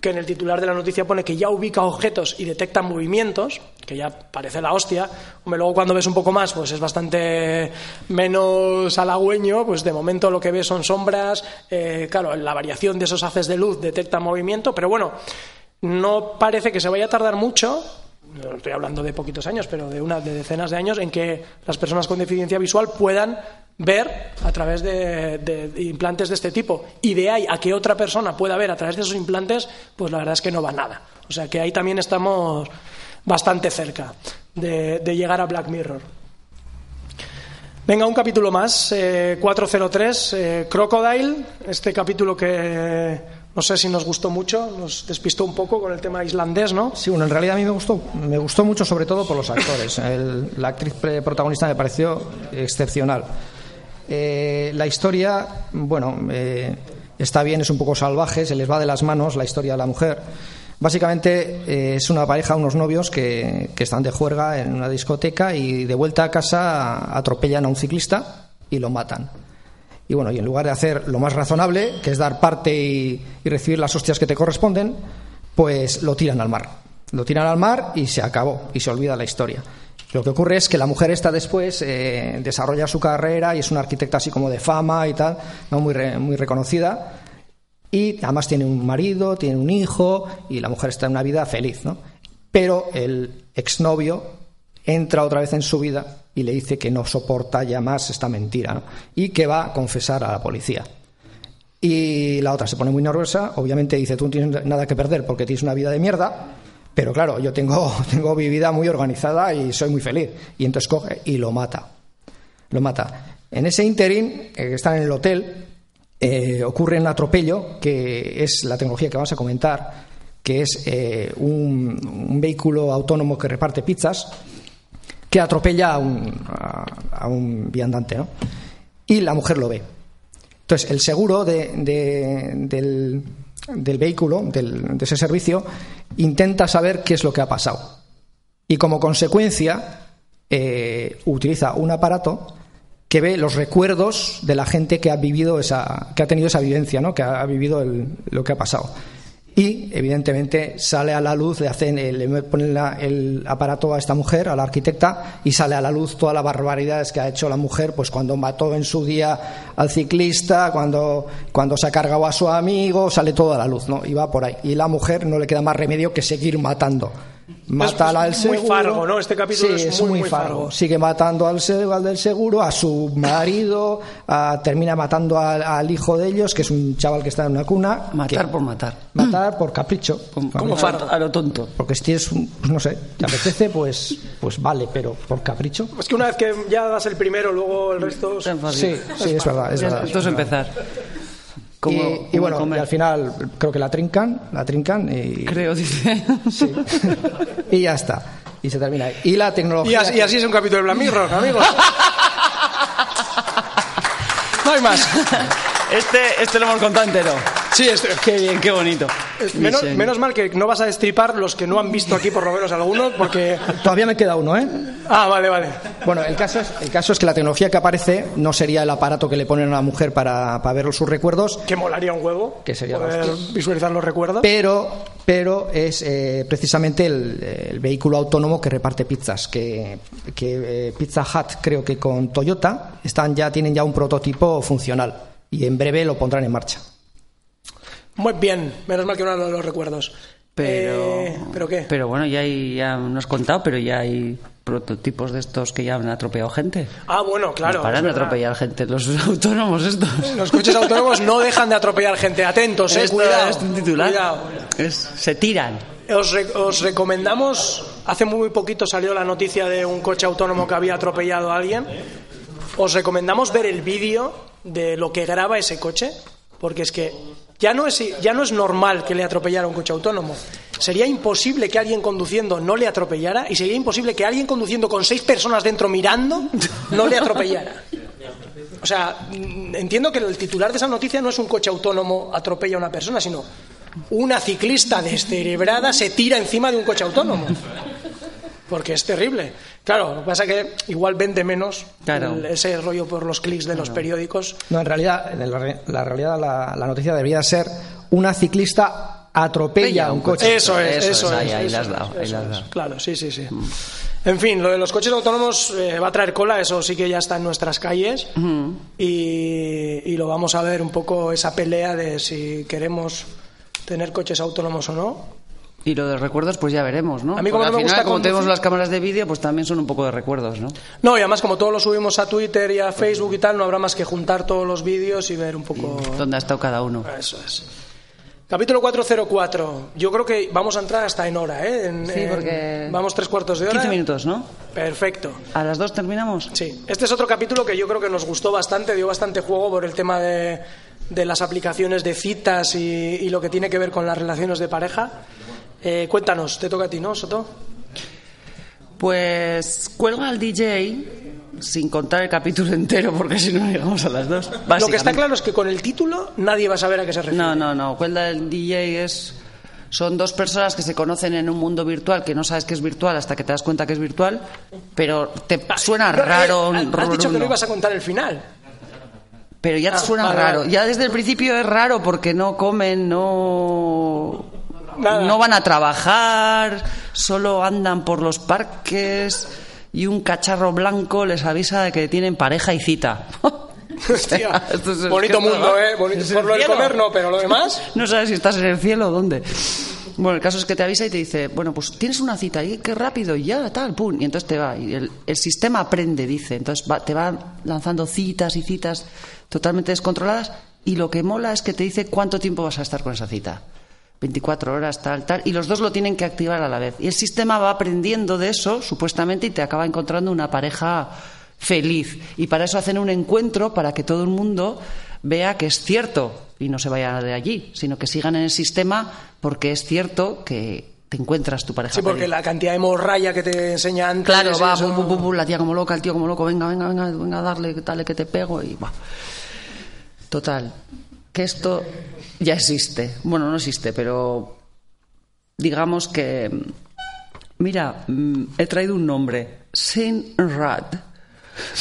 que en el titular de la noticia pone que ya ubica objetos y detecta movimientos, que ya parece la hostia. Hombre, luego cuando ves un poco más, pues es bastante menos halagüeño, pues de momento lo que ves son sombras, eh, claro, la variación de esos haces de luz detecta movimiento, pero bueno, no parece que se vaya a tardar mucho no estoy hablando de poquitos años, pero de una de decenas de años en que las personas con deficiencia visual puedan ver a través de, implantes de este tipo. Y de ahí a que otra persona pueda ver a través de esos implantes, pues la verdad es que no va nada. O sea que ahí también estamos bastante cerca de, llegar a Black Mirror. Venga, un capítulo más, eh, 403, eh, Crocodile, este capítulo que no sé si nos gustó mucho, nos despistó un poco con el tema islandés, ¿no? Sí, bueno, en realidad a mí me gustó, me gustó mucho sobre todo por los actores. La actriz protagonista me pareció excepcional. Eh, la historia, bueno, eh, está bien, es un poco salvaje, se les va de las manos la historia de la mujer. Básicamente eh, es una pareja, unos novios que están de juerga en una discoteca y de vuelta a casa atropellan a un ciclista y lo matan. Y bueno, y en lugar de hacer lo más razonable, que es dar parte y, recibir las hostias que te corresponden, pues lo tiran al mar. Lo tiran al mar y se acabó, y se olvida la historia. Lo que ocurre es que la mujer esta después eh, desarrolla su carrera y es una arquitecta así como de fama y tal, muy, muy reconocida. Y además tiene un marido, tiene un hijo y la mujer está en una vida feliz, ¿no? Pero el exnovio entra otra vez en su vida y le dice que no soporta ya más esta mentira y que va a confesar a la policía. Y la otra se pone muy nerviosa, obviamente dice, tú no tienes nada que perder porque tienes una vida de mierda, pero claro, yo tengo, tengo mi vida muy organizada y soy muy feliz. Y entonces coge y lo mata. Lo mata. En ese interín, eh, están en el hotel, eh, ocurre un atropello, que es la tecnología que vamos a comentar, que es eh, un vehículo autónomo que reparte pizzas, que atropella a un, a, un viandante, ¿no? Y la mujer lo ve. Entonces, el seguro de- de- del, del vehículo, del- de ese servicio, intenta saber qué es lo que ha pasado. Y como consecuencia, eh, utiliza un aparato que ve los recuerdos de la gente que ha vivido esa, que ha tenido esa vivencia, ¿no? que ha vivido el- lo que ha pasado. Y, evidentemente, sale a la luz, le, hacen, eh, le ponen el aparato a esta mujer, a la arquitecta, y sale a la luz todas las barbaridades que ha hecho la mujer, pues cuando mató en su día al ciclista, cuando, cuando se ha cargado a su amigo, sale todo a la luz, ¿no? Y va por ahí. Y la mujer no le queda más remedio que seguir matando. Mata es al muy seguro. Fargo, ¿no? Este capítulo Sí, es muy, muy fargo. Fargo. Sigue matando al, al del seguro, a su marido, a- termina matando al, al hijo de ellos, que es un chaval que está en una cuna. Matar que- por matar. Matar por capricho. Como Vamos. a lo tonto. Porque si tienes, un- pues no sé, te apetece, pues, pues vale, pero por capricho. Es que una vez que ya das el primero, luego el resto... Sí, sí, es verdad, es verdad. Esto es empezar. Como, y, bueno, comer. y al final creo que la trincan, la trincan y, Creo, dice. sí. y ya está. Y se termina ahí. Y la Y tecnología. así, y así es un capítulo de Black Mirror, amigos. No hay más. Este, este lo hemos contado entero. Sí, este- Qué bien, qué bonito. menos, mal que no vas a destripar los que no han visto aquí, por lo menos algunos, porque... Todavía me queda uno, ¿eh? Ah, vale, vale. Bueno, el caso, es, el caso es que la tecnología que aparece no sería el aparato que le ponen a la mujer para, para ver sus recuerdos, Que molaría un huevo. Que sería poder visualizar los recuerdos. pero, pero es eh, precisamente el, el vehículo autónomo que reparte pizzas, que, que eh, Pizza Hut creo que con Toyota están ya, tienen ya un prototipo funcional y en breve lo pondrán en marcha. Muy bien, menos mal que no los recuerdos. Pero, Eh, ¿Pero qué? Pero bueno, ya, hay, ya nos has contado, pero ya hay prototipos de estos que ya han atropellado gente. ah, bueno, claro. no paran de atropellar gente, los autónomos estos. Los coches autónomos no dejan de atropellar gente. Atentos, eh, Esto cuidado. es un titular. cuidado. Es- se tiran. Os, re- os recomendamos hace muy poquito salió la noticia de un coche autónomo que había atropellado a alguien. Os recomendamos ver el vídeo de lo que graba ese coche, porque es que ya no es, ya no es normal que le atropellara un coche autónomo. Sería imposible que alguien conduciendo no le atropellara y sería imposible que alguien conduciendo con seis personas dentro mirando no le atropellara. O sea, mm, entiendo que el titular de esa noticia no es un coche autónomo atropella a una persona, sino una ciclista descerebrada se tira encima de un coche autónomo. Porque es terrible. Claro, lo que pasa es que igual vende menos Claro. el- ese rollo por los clics de los periódicos. No, en realidad, en la, la realidad la, la noticia debería ser una ciclista atropella un coche. Eso es, Eso eso, es, ahí- ahí eso es, dado, ahí. Claro, sí, sí, sí. En fin, lo de los coches autónomos eh, va a traer cola, eso sí que ya está en nuestras calles. y, y lo vamos a ver un poco esa pelea de si queremos tener coches autónomos o no. Y lo de recuerdos, pues ya veremos, ¿no? A mí como no me gusta como tenemos conducir- las cámaras de vídeo, pues también son un poco de recuerdos, ¿no? No, y además como todos lo subimos a Twitter y a Facebook y tal, no habrá más que juntar todos los vídeos y ver un poco... ¿Dónde ha estado cada uno? Eso es. Capítulo 404. Yo creo que vamos a entrar hasta en hora, ¿eh? En- Sí, en- porque- Vamos tres cuartos de hora. 15 minutos, ¿no? Perfecto. ¿A las dos terminamos? Sí, este es otro capítulo que yo creo que nos gustó bastante, dio bastante juego por el tema de, de las aplicaciones de citas y, y lo que tiene que ver con las relaciones de pareja. Eh, cuéntanos, te toca a ti, ¿no, Soto? Pues cuelga al DJ sin contar el capítulo entero, porque si no llegamos a las dos. Lo que está claro es que con el título nadie va a saber a qué se refiere. No, no, no. Cuelga el DJ es. Son dos personas que se conocen en un mundo virtual que no sabes que es virtual hasta que te das cuenta que es virtual, pero te suena No, eh, raro. Has dicho que no ibas a contar el final. Pero ya te Ah, suena vale, raro. Ya desde el principio es raro porque no comen, no. Nada. No van a trabajar, solo andan por los parques y un cacharro blanco les avisa de que tienen pareja y cita. Hostia, Esto es- bonito mundo, ¿eh? Bonito. Por lo del comer no, pero lo demás... No sabes si estás en el cielo o dónde. Bueno, el caso es que te avisa y te dice, bueno, pues tienes una cita y qué rápido, y ya, tal, pum, y entonces te va. Y el, el sistema aprende, dice, entonces va- te va lanzando citas y citas totalmente descontroladas y lo que mola es que te dice cuánto tiempo vas a estar con esa cita. 24 horas, tal, tal, y los dos lo tienen que activar a la vez. Y el sistema va aprendiendo de eso, supuestamente, y te acaba encontrando una pareja feliz. Y para eso hacen un encuentro para que todo el mundo vea que es cierto y no se vaya de allí, sino que sigan en el sistema porque es cierto que te encuentras tu pareja Sí, porque feliz. la cantidad de morralla que te enseña antes... Claro, va, eso- la tía como loca, el tío como loco, venga, venga, venga, venga, darle, dale que te pego y va. Total, que esto ya existe. Bueno, no existe, pero digamos que, mira, mm, he traído un nombre, Sinrad.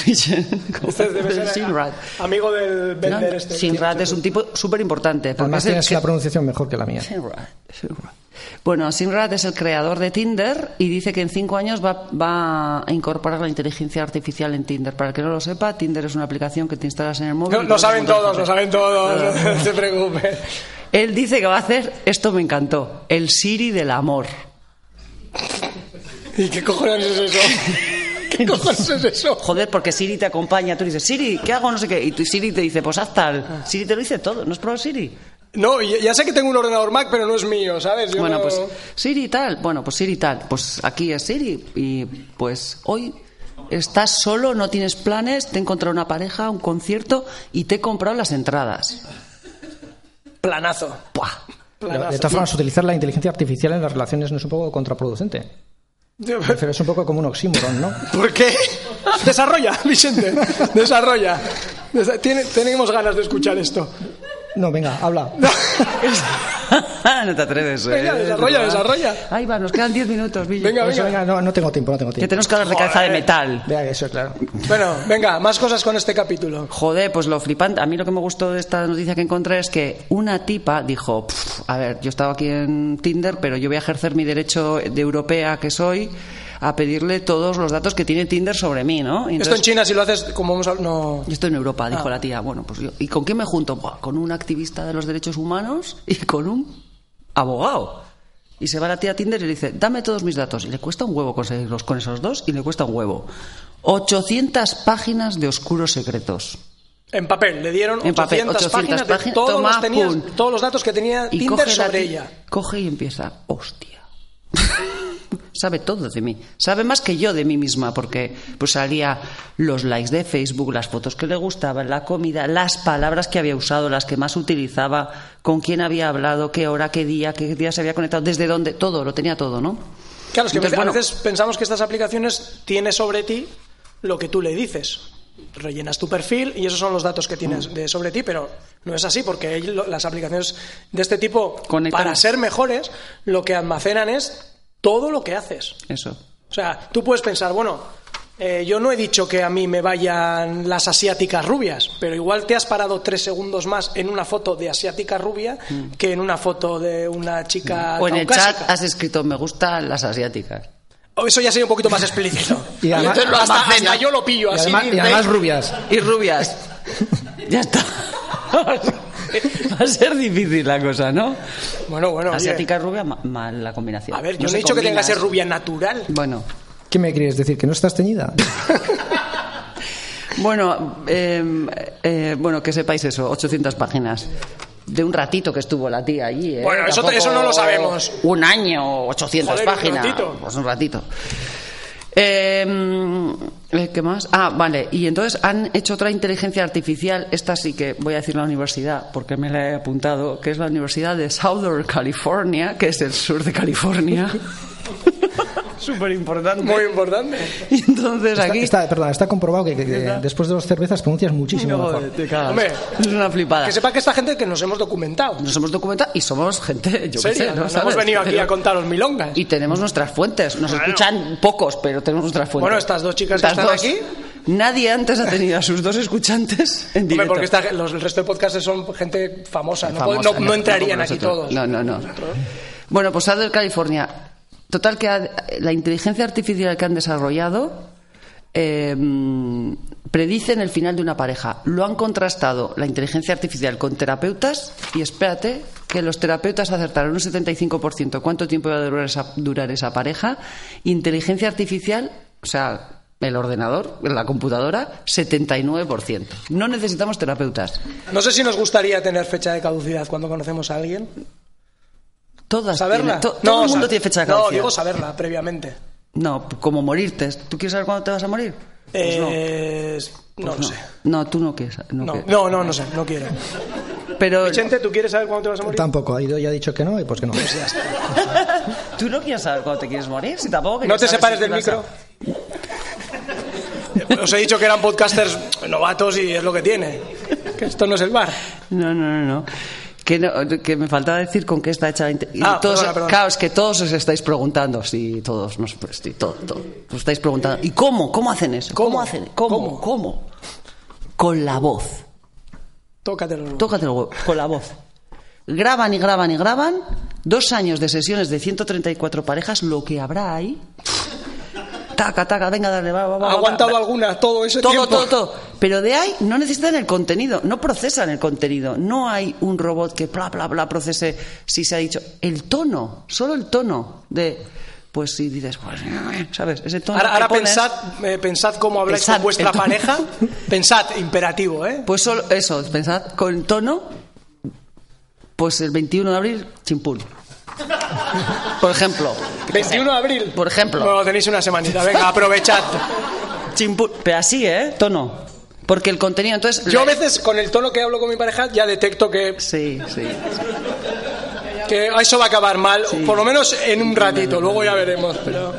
Usted debe ser Sinrad. amigo del vender este. Sinrad es un tipo súper importante. Además tienes la pronunciación mejor que la mía. Sinrad, Sinrad. Bueno, Sinrad es el creador de Tinder y dice que en cinco años va, va a incorporar la inteligencia artificial en Tinder. Para el que no lo sepa, Tinder es una aplicación que te instalas en el móvil. No, lo saben todos, lo saben todos, no se preocupe. Él dice que va a hacer, esto me encantó, el Siri del amor. ¿Y qué cojones es eso? ¿Qué cojones es eso? Joder, porque Siri te acompaña, tú dices, Siri, ¿qué hago? No sé qué. Y tu Siri te dice, pues haz tal. Siri te lo dice todo, ¿no has probado Siri? No, y- ya sé que tengo un ordenador Mac, pero no es mío, ¿sabes? Yo Bueno, no- pues Siri tal, bueno, pues Siri tal, pues aquí es Siri y pues hoy estás solo, no tienes planes, te he encontrado una pareja, un concierto y te he comprado las entradas. Planazo. Pero, planazo. de todas formas, utilizar la inteligencia artificial en las relaciones no es un poco contraproducente. Pero es un poco como un oxímoron, ¿no? ¿Por qué? Desarrolla, Vicente, desarrolla. Tenemos ganas de escuchar esto. No, venga, habla. no te atreves. ¿eh? Venga, desarrolla, desarrolla. Ahí va, nos quedan 10 minutos. Venga, venga. venga, no, no tengo tiempo, no tengo Que tiempo. tenemos que hablar de cabeza de metal. Vea que eso, claro. Bueno, venga, más cosas con este capítulo. Joder, pues lo flipante. A mí lo que me gustó de esta noticia que encontré es que una tipa dijo: "Pf, A ver, yo estaba aquí en Tinder, pero yo voy a ejercer mi derecho de europea que soy a pedirle todos los datos que tiene Tinder sobre mí, ¿no? Esto en China, si lo haces, como vamos a... No... Yo estoy en Europa, dijo Ah. la tía. Bueno, pues yo. ¿Y con quién me junto? Buah, con un activista de los derechos humanos y con un abogado. Y se va la tía a Tinder y le dice, dame todos mis datos. Y le cuesta un huevo conseguirlos con esos dos y le cuesta un huevo. 800 páginas de oscuros secretos. En papel, le dieron En 800, papel, 800 páginas de todos, toma, los tenías- todos los datos que tenía Y Tinder sobre ella. Coge y empieza, hostia. sabe todo de mí. Sabe más que yo de mí misma, porque pues salía los likes de Facebook, las fotos que le gustaban, la comida, las palabras que había usado, las que más utilizaba, con quién había hablado, qué hora, qué día, qué día se había conectado, desde dónde, todo, lo tenía todo, ¿no? Claro, es que Entonces, a bueno, veces pensamos que estas aplicaciones tienen sobre ti lo que tú le dices. Rellenas tu perfil y esos son los datos que Mm. tienes de sobre ti, pero no es así porque las aplicaciones de este tipo, para ser mejores, lo que almacenan es todo lo que haces. Eso. O sea, tú puedes pensar, bueno, eh, yo no he dicho que a mí me vayan las asiáticas rubias, pero igual te has parado tres segundos más en una foto de asiática rubia que en una foto de una chica Mm. O en el chat has escrito, me gustan las asiáticas. O Eso ya sería un poquito más explícito. Y además- Entonces, hasta, hasta yo lo pillo Y así. además, y de- además rubias. Y rubias. ya está. Va a ser difícil la cosa, ¿no? Bueno, bueno. Asiática y rubia, ma- mal la combinación. A ver, yo no, he dicho que tenga que ser rubia natural. Bueno. ¿Qué me quieres decir? ¿Que no estás teñida? Bueno, eh, eh, bueno, que sepáis eso, 800 páginas. De un ratito que estuvo la tía allí. ¿eh? Bueno, eso- eso no lo sabemos. Un año, 800 Joder, un páginas. ratito. Pues un ratito. Eh, eh, ¿Qué más? Ah, vale. Y entonces han hecho otra inteligencia artificial. Esta sí que voy a decir la universidad, porque me la he apuntado, que es la Universidad de Southern California, que es el sur de California. Súper importante. Muy importante. Y entonces Está, aquí. está- perdón, está comprobado que, que- que después de dos cervezas pronuncias muchísimo Joder, mejor. te cagas. Hombre, es una flipada. Que sepa que esta gente que nos hemos documentado. Nos hemos documentado y somos gente, yo sé, ¿no? No hemos venido aquí a contaros milongas. Y tenemos nuestras fuentes. Nos escuchan pocos, pero tenemos nuestras fuentes. Bueno, estas dos chicas que están dos. aquí. Nadie antes ha tenido a sus dos escuchantes en Hombre, directo. porque esta- los, el resto de podcasters son gente famosa. No, Famosa, no- no entrarían como aquí todos. No, no, no. Bueno, pues Southern California. Total que la inteligencia artificial que han desarrollado eh, predicen el final de una pareja. Lo han contrastado la inteligencia artificial con terapeutas y espérate que los terapeutas acertaron un 75% cuánto tiempo iba a durar esa, durar esa pareja. Inteligencia artificial, o sea, el ordenador, la computadora, 79%. No necesitamos terapeutas. No sé si nos gustaría tener fecha de caducidad cuando conocemos a alguien. Todas ¿Saberla? tienen- to- todo el mundo sab- tiene fecha de No, caducidad. digo saberla previamente. No, como morirte. ¿Tú quieres saber cuándo te vas a morir? Pues no. Eh, no Pues lo sé. No, tú no quieres. No, No, quieres. no, no, no sé, no quiero. Pero Vicente, ¿tú quieres saber cuándo te vas a morir? Tampoco, ha ido ya ha dicho que no y pues que no. tú no quieres saber cuándo te quieres morir. Si tampoco No te separes si del vas a- micro. Os he dicho que eran podcasters novatos y es lo que tiene. Que esto no es el bar. No, no, no, no. Que, no, que me faltaba decir con qué está hecha y Ah, todos, perdona, perdona. Claro, es que todos os estáis preguntando, sí, todos, no sé, pues, sí, todo, todo. Os estáis preguntando, ¿y cómo? ¿Cómo hacen eso? ¿Cómo, ¿Cómo? hacen? ¿Cómo? ¿Cómo? ¿Cómo? Con la voz. Tócate el huevo, con la voz. Graban y graban y graban. Dos años de sesiones de 134 parejas, lo que habrá ahí. Taca, taca, venga, dale, va, va, va. ¿Ha va, aguantado va. alguna todo ese Todo, tiempo? todo, todo. Pero de ahí no necesitan el contenido, no procesan el contenido. No hay un robot que bla, bla, bla procese si se ha dicho. El tono, solo el tono de. Pues si dices, pues, ¿sabes? Ese tono. Ahora, ahora pones, pensad, eh, pensad cómo habláis Pensad, con vuestra pareja. Pensad, imperativo, ¿eh? Pues solo eso, pensad con el tono. Pues el 21 de abril, chimpún. Por ejemplo. 21 de abril. Por ejemplo. Bueno, tenéis una semanita. Venga, aprovechad. Pero así, ¿eh? Tono. Porque el contenido, entonces. Yo a veces, con el tono que hablo con mi pareja, ya detecto que, Sí, sí. que eso va a acabar mal. Por lo menos en un ratito. Luego ya veremos. Pero...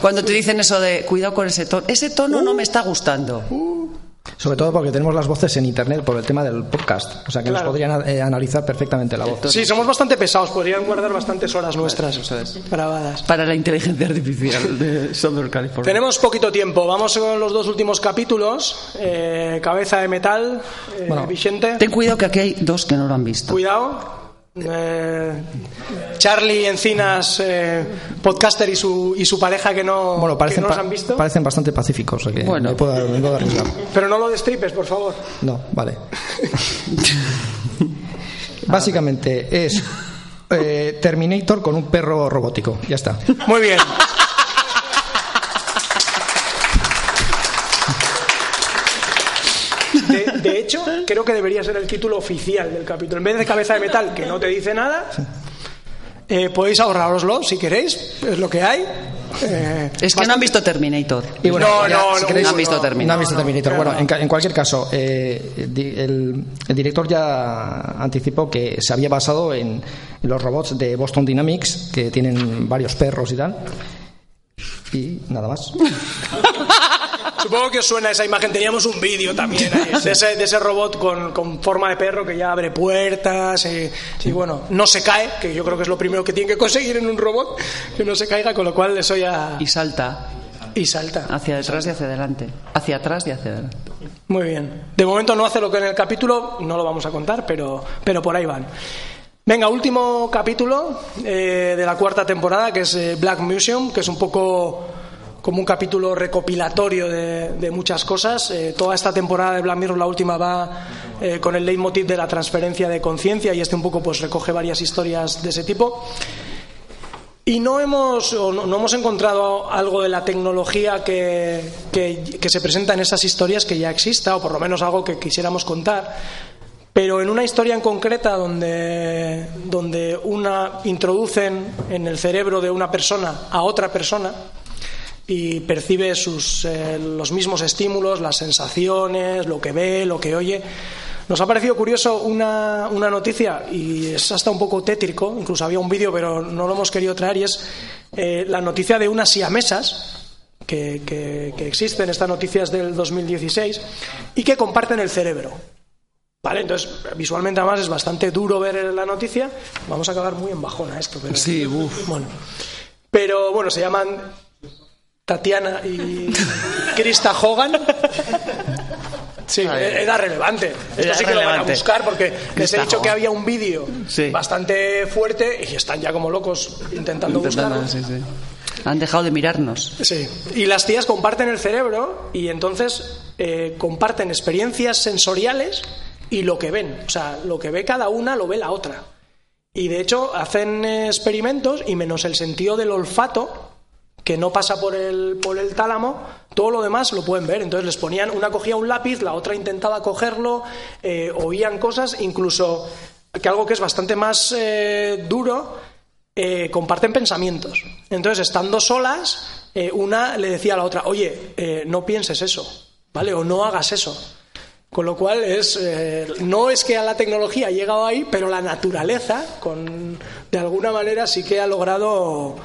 Cuando te dicen eso de cuidado con ese tono, ese tono no me está gustando. Sobre todo porque tenemos las voces en internet por el tema del podcast. O sea que nos Claro. podrían eh, analizar perfectamente la voz. Sí, somos bastante pesados. Podrían guardar bastantes horas nuestras grabadas. Para la inteligencia artificial de Southern California. Tenemos poquito tiempo. Vamos con los dos últimos capítulos. Eh, cabeza de metal. eh, Bueno, Vicente. Ten cuidado que aquí hay dos que no lo han visto. Cuidado. Eh, Charlie Encinas, eh, podcaster y su, y su pareja que no, Bueno, que parecen, no los pa- han visto. parecen bastante pacíficos. Bueno. me, puedo, me puedo. Pero no lo destripes, por favor. No, vale. Básicamente es eh, Terminator con un perro robótico. Ya está. Muy bien. Hecho, creo que debería ser el título oficial del capítulo. En vez de cabeza de metal, que no te dice nada, Eh, podéis ahorraroslo si queréis, es lo que hay. Eh, Es que no han visto Terminator. Y bueno, No, ya, no, si no, queréis- no han visto Terminator. No han visto Terminator. Bueno, en, en cualquier caso, eh, el, el director ya anticipó que se había basado en, en los robots de Boston Dynamics, que tienen varios perros y tal. Y nada más. Supongo que os suena esa imagen. Teníamos un vídeo también ahí, de, ese, de ese robot con, con forma de perro que ya abre puertas y, y, bueno, no se cae, que yo creo que es lo primero que tiene que conseguir en un robot, que no se caiga, con lo cual eso ya... Y salta Y salta. hacia detrás y hacia adelante. Hacia atrás y hacia adelante. Muy bien. De momento no hace lo que en el capítulo, no lo vamos a contar, pero, pero por ahí van. Venga, último capítulo eh, de la cuarta temporada, que es eh, Black Museum, que es un poco como un capítulo recopilatorio de, muchas cosas. Eh, toda esta temporada de Black Mirror, la última, va eh, con el leitmotiv de la transferencia de conciencia y este un poco pues recoge varias historias de ese tipo. Y no hemos, o no, no hemos encontrado algo de la tecnología que, que- que se presenta en esas historias que ya exista, o por lo menos algo que quisiéramos contar. Pero en una historia en concreta donde, donde una introducen en el cerebro de una persona a otra persona y percibe sus, eh, los mismos estímulos, las sensaciones, lo que ve, lo que oye. Nos ha parecido curioso una, una noticia, y es hasta un poco tétrico, incluso había un vídeo, pero no lo hemos querido traer, y es eh, la noticia de unas siamesas que, que, que existen, esta noticia es del 2016, y que comparten el cerebro. ¿Vale? Entonces, visualmente además es bastante duro ver la noticia. Vamos a acabar muy en bajona esto, pero... Sí, uff. Bueno. Pero bueno, se llaman Tatiana y Krista Hogan. Sí, era relevante. Esto Era sí que lo van a relevante. buscar porque les he dicho que había un vídeo Sí. bastante fuerte y están ya como locos intentando, Intentando, buscarlo. sí, sí. Han dejado de mirarnos. Sí, y las tías comparten el cerebro y entonces eh, comparten experiencias sensoriales y lo que ven. O sea, lo que ve cada una lo ve la otra. Y de hecho hacen eh, experimentos y menos el sentido del olfato, que no pasa por el, por el tálamo, todo lo demás lo pueden ver. Entonces les ponían, una cogía un lápiz, la otra intentaba cogerlo, eh, oían cosas, incluso que algo que es bastante más eh, duro, eh, comparten pensamientos. Entonces, estando solas, una le decía a la otra, oye, no pienses eso, ¿vale? O no hagas eso. Con lo cual, es, no es que a la tecnología ha llegado ahí, pero la naturaleza, con, de alguna manera, sí que ha logrado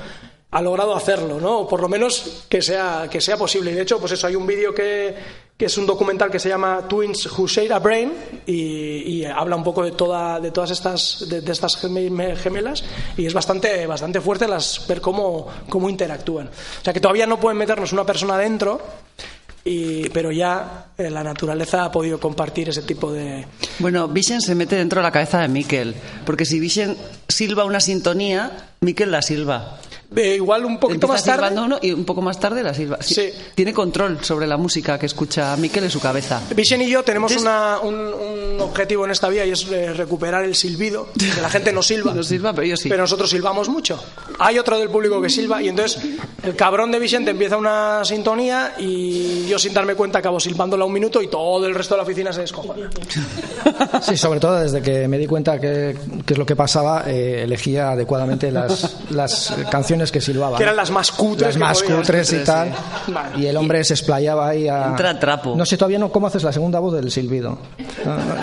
ha logrado hacerlo, ¿no? O por lo menos que sea, que sea posible. Y de hecho, pues eso, hay un vídeo que, que es un documental que se llama Twins Who Share a Brain y, habla un poco de, toda, de todas estas, de, estas geme- gemelas y es bastante, bastante fuerte las, ver cómo, cómo interactúan. O sea que todavía no pueden meternos una persona dentro, pero ya eh, la naturaleza ha podido compartir ese tipo de... Bueno, Vision se mete dentro de la cabeza de Miquel. Porque si Vision silba una sintonía, Miquel la silba. Eh, igual un poquito más tarde... silbando uno y un poco más tarde la silba. Sí, Sí. Tiene control sobre la música que escucha Miquel en su cabeza. Vision y yo tenemos Entonces- una- un, un objetivo en esta vida y es eh, recuperar el silbido. Que la gente no silba. No silba, pero yo sí. Pero nosotros silbamos mucho. Hay otro del público que silba y entonces el cabrón de Vicente empieza una sintonía y yo sin darme cuenta acabo silbándola un minuto y todo el resto de la oficina se descojona. Sí, sobre todo desde que me di cuenta que, que es lo que pasaba, eh, elegía adecuadamente las, las canciones que silbaba. Que ¿no? eran las más cutres Las más podías. cutres y tal. sí. Vale. Y el hombre se explayaba ahí a... Entra trapo. No sé todavía no cómo haces la segunda voz del silbido. No, no.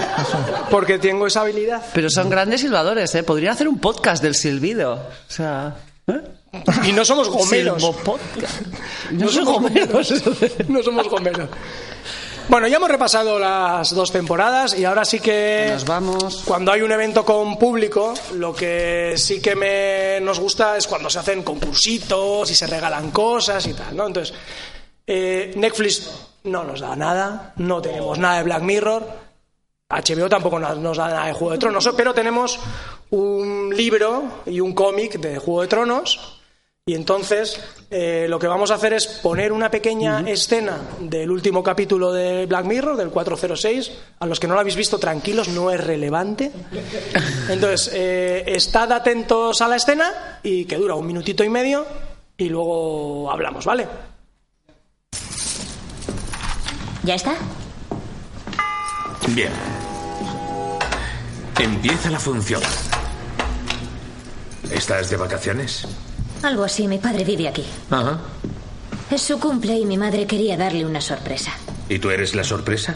Porque tengo esa habilidad. Pero son grandes silbadores, ¿eh? Podría hacer un podcast del silbido. O sea... ¿eh? Y no somos gomeros. No No somos gomeros. No somos gomeros. Bueno, ya hemos repasado las dos temporadas y ahora sí que... Nos vamos. Cuando hay un evento con público, lo que sí que me, nos gusta es cuando se hacen concursitos y se regalan cosas y tal, ¿no? Entonces, eh, Netflix no nos da nada, no tenemos nada de Black Mirror, HBO tampoco nos, nos da nada de Juego de Tronos, pero tenemos un libro y un cómic de Juego de Tronos. Y entonces eh, lo que vamos a hacer es poner una pequeña escena del último capítulo de Black Mirror, del 406. A los que no lo habéis visto, tranquilos, no es relevante. Entonces, eh, estad atentos a la escena y que dura un minutito y medio y luego hablamos, ¿vale? ¿Ya está? Bien. Empieza la función. ¿Estás de vacaciones? Algo así, mi padre vive aquí. Ajá. Es su cumple y mi madre quería darle una sorpresa. ¿Y tú eres la sorpresa?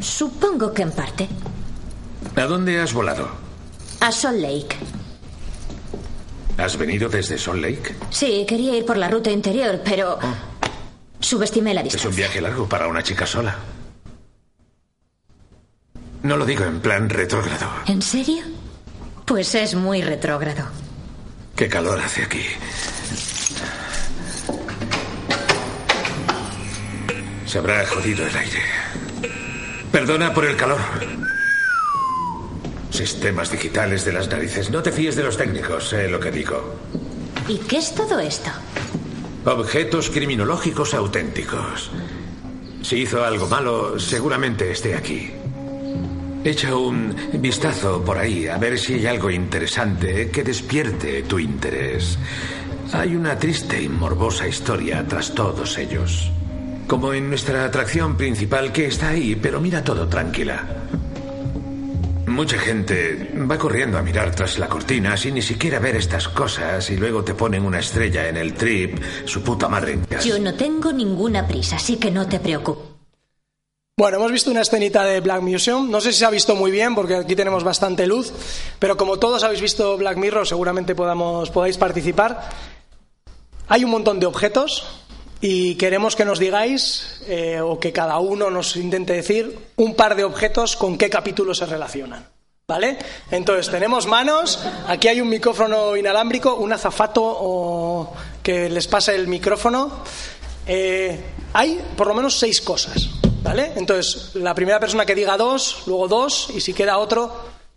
Supongo que en parte. ¿A dónde has volado? A Salt Lake. ¿Has venido desde Salt Lake? Sí, quería ir por la ruta interior, pero subestimé la Es un distancia. viaje largo para una chica sola. No lo digo en plan retrógrado. ¿En serio? Pues es muy retrógrado. Qué calor hace aquí. Se habrá jodido el aire. Perdona por el calor. Sistemas digitales de las narices. No te fíes de los técnicos, sé lo que digo. ¿Y qué es todo esto? Objetos criminológicos auténticos. Si hizo algo malo, seguramente esté aquí. Echa un vistazo por ahí a ver si hay algo interesante que despierte tu interés. Hay una triste y morbosa historia tras todos ellos. Como en nuestra atracción principal que está ahí, pero mira todo tranquila. Mucha gente va corriendo a mirar tras la cortina sin ni siquiera ver estas cosas y luego te ponen una estrella en el trip, su puta madre en casa. Yo no tengo ninguna prisa, así que no te preocupes. Bueno, hemos visto una escenita de Black Museum. No sé si se ha visto muy bien porque aquí tenemos bastante luz, pero como todos habéis visto Black Mirror, seguramente podamos, podáis participar. Hay un montón de objetos y queremos que nos digáis, eh, o que cada uno nos intente decir, un par de objetos con qué capítulo se relacionan. ¿Vale? Entonces, tenemos manos, aquí hay un micrófono inalámbrico, un azafato o que les pase el micrófono. Eh, hay por lo menos seis cosas, ¿vale? Entonces, la primera persona que diga dos, luego dos, y si queda otro,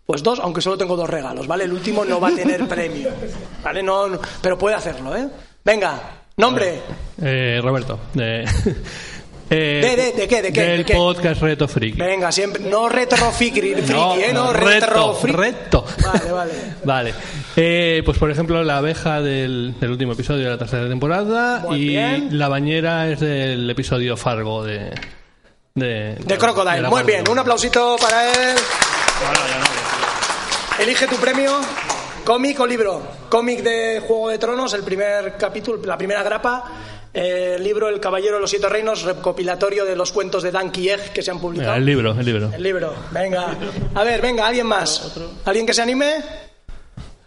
pues dos, aunque solo tengo dos regalos, ¿vale? El último no va a tener premio, ¿vale? No, no- pero puede hacerlo, ¿eh? Venga, nombre. Eh, Roberto. De, eh, ¿De- de- de qué, de qué, Del de qué? podcast Reto Friki. Venga, siempre. No retro friki, friki, ¿eh? No, retro friki. reto. Vale, vale. Vale. Eh, pues por ejemplo, la abeja del, del último episodio de la tercera temporada Muy y bien. la bañera es del episodio Fargo de. De, De Crocodile. de Muy parte bien, un aplausito para él. Elige tu premio. Cómic o libro. Cómic de Juego de Tronos, el primer capítulo, la primera grapa. Eh, el libro El Caballero de los Siete Reinos, recopilatorio de los cuentos de Dan Kieg que se han publicado. Venga, el libro, el libro. El libro, venga. A ver, venga, ¿alguien más? ¿Alguien que se anime?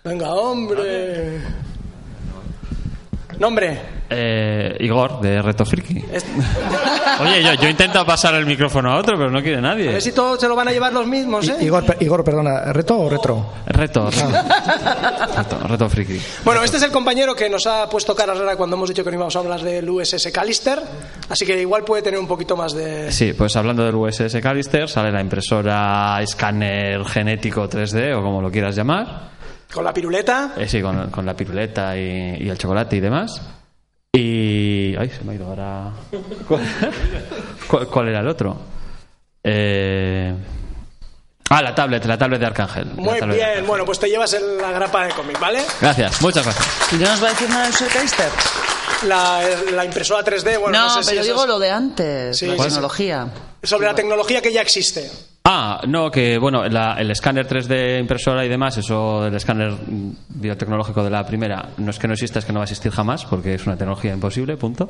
Venga, hombre. Nombre. Eh, Igor, de Reto Friki. Oye, yo, yo intento pasar el micrófono a otro, pero no quiere A nadie. ver si todos se lo van a llevar los mismos, ¿eh? I- Igor, per- Igor, perdona, ¿reto o retro? Reto, reto, reto Friki. Bueno, este es el compañero que nos ha puesto cara rara cuando hemos dicho que no íbamos a hablar del USS Callister, así que igual puede tener un poquito más de... Sí, pues hablando del USS Callister, sale la impresora escáner genético 3D o como lo quieras llamar. Con la piruleta. Eh, sí, con, con la piruleta y, y el chocolate y demás. Y. Ay, se me ha ido ahora. ¿Cuál, cuál- cuál era el otro? Eh... Ah, la tablet, la tablet de Arcángel. Muy bien, Arcángel. bueno, pues te llevas el- la grapa de cómic, ¿vale? Gracias, muchas gracias. ¿Y no nos va a decir nada del Soulcaster? La, la impresora 3D, bueno, no, no, sé si pero eso digo es- lo de antes, Sí, la sí, sí. tecnología. sobre la tecnología que ya existe. Ah, no, que bueno, la- el escáner 3D impresora y demás, eso del escáner mm, biotecnológico de la primera, no es que no exista, es que no va a existir jamás, porque es una tecnología imposible, punto.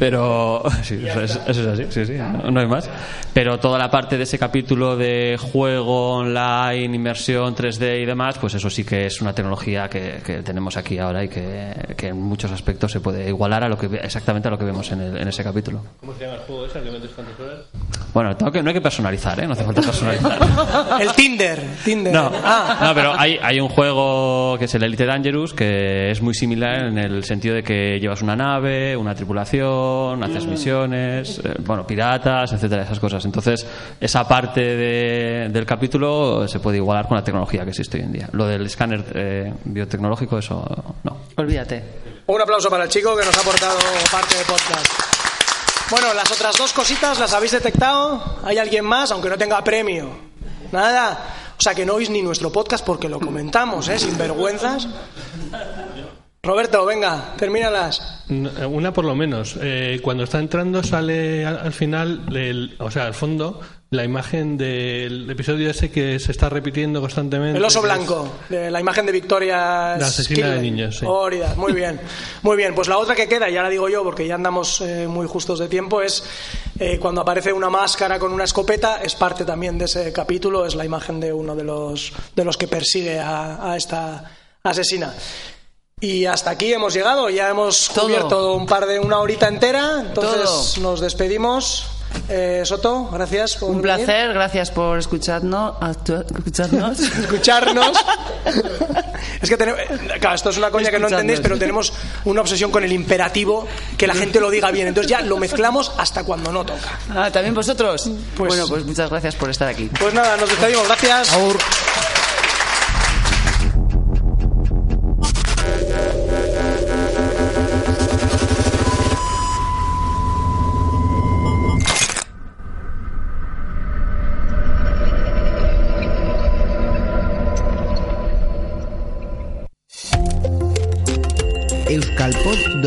Pero, sí, eso es, eso es así, sí, sí, no, no hay más. Pero toda la parte de ese capítulo de juego online, inmersión 3D y demás, pues eso sí que es una tecnología que, que tenemos aquí ahora y que, que en muchos aspectos se puede igualar a lo que exactamente a lo que vemos en, el- en ese capítulo. ¿Cómo se llama el juego ese al que metes cuántas horas? Bueno, tengo que, no hay que personalizar, ¿eh? No hace falta personalizar. El Tinder, Tinder. No, Ah, no, pero hay, hay un juego que es el Elite Dangerous que es muy similar en el sentido de que llevas una nave, una tripulación, haces misiones, eh, bueno, piratas, etcétera, esas cosas. Entonces, esa parte de- del capítulo se puede igualar con la tecnología que existe hoy en día. Lo del escáner eh, biotecnológico, eso no. Olvídate. un aplauso para el chico que nos ha aportado parte de podcast. Bueno, las otras dos cositas las habéis detectado. ¿Hay alguien más, aunque no tenga premio? Nada. O sea que no oís ni nuestro podcast porque lo comentamos, ¿eh? Sin vergüenzas. Roberto, venga, termínalas. No, Una por lo menos. Eh, cuando está entrando sale al, al final, o sea, al fondo, la imagen del episodio ese que se está repitiendo constantemente. El oso blanco, de la imagen de Victoria La asesina de niños, sí. Muy bien. Muy bien, pues la otra que queda, ya la digo yo porque ya andamos eh, muy justos de tiempo, es eh, cuando aparece una máscara con una escopeta, es parte también de ese capítulo, es la imagen de uno de los, de los que persigue a, a esta asesina. Y hasta aquí hemos llegado, ya hemos Todo. cubierto un par de una horita entera, entonces Todo. nos despedimos. Eh, Soto, gracias por Un venir. placer, gracias por escucharnos. escucharnos. escucharnos. Es que tenemos, claro, esto es una coña que no entendéis, pero tenemos una obsesión con el imperativo, que la gente lo diga bien. Entonces ya lo mezclamos hasta cuando no toca. Ah, ¿también vosotros? Pues- bueno, pues muchas gracias por estar aquí. Pues nada, nos despedimos. Gracias. Euskalpod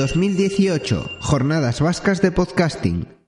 2018, Jornadas Vascas de Podcasting.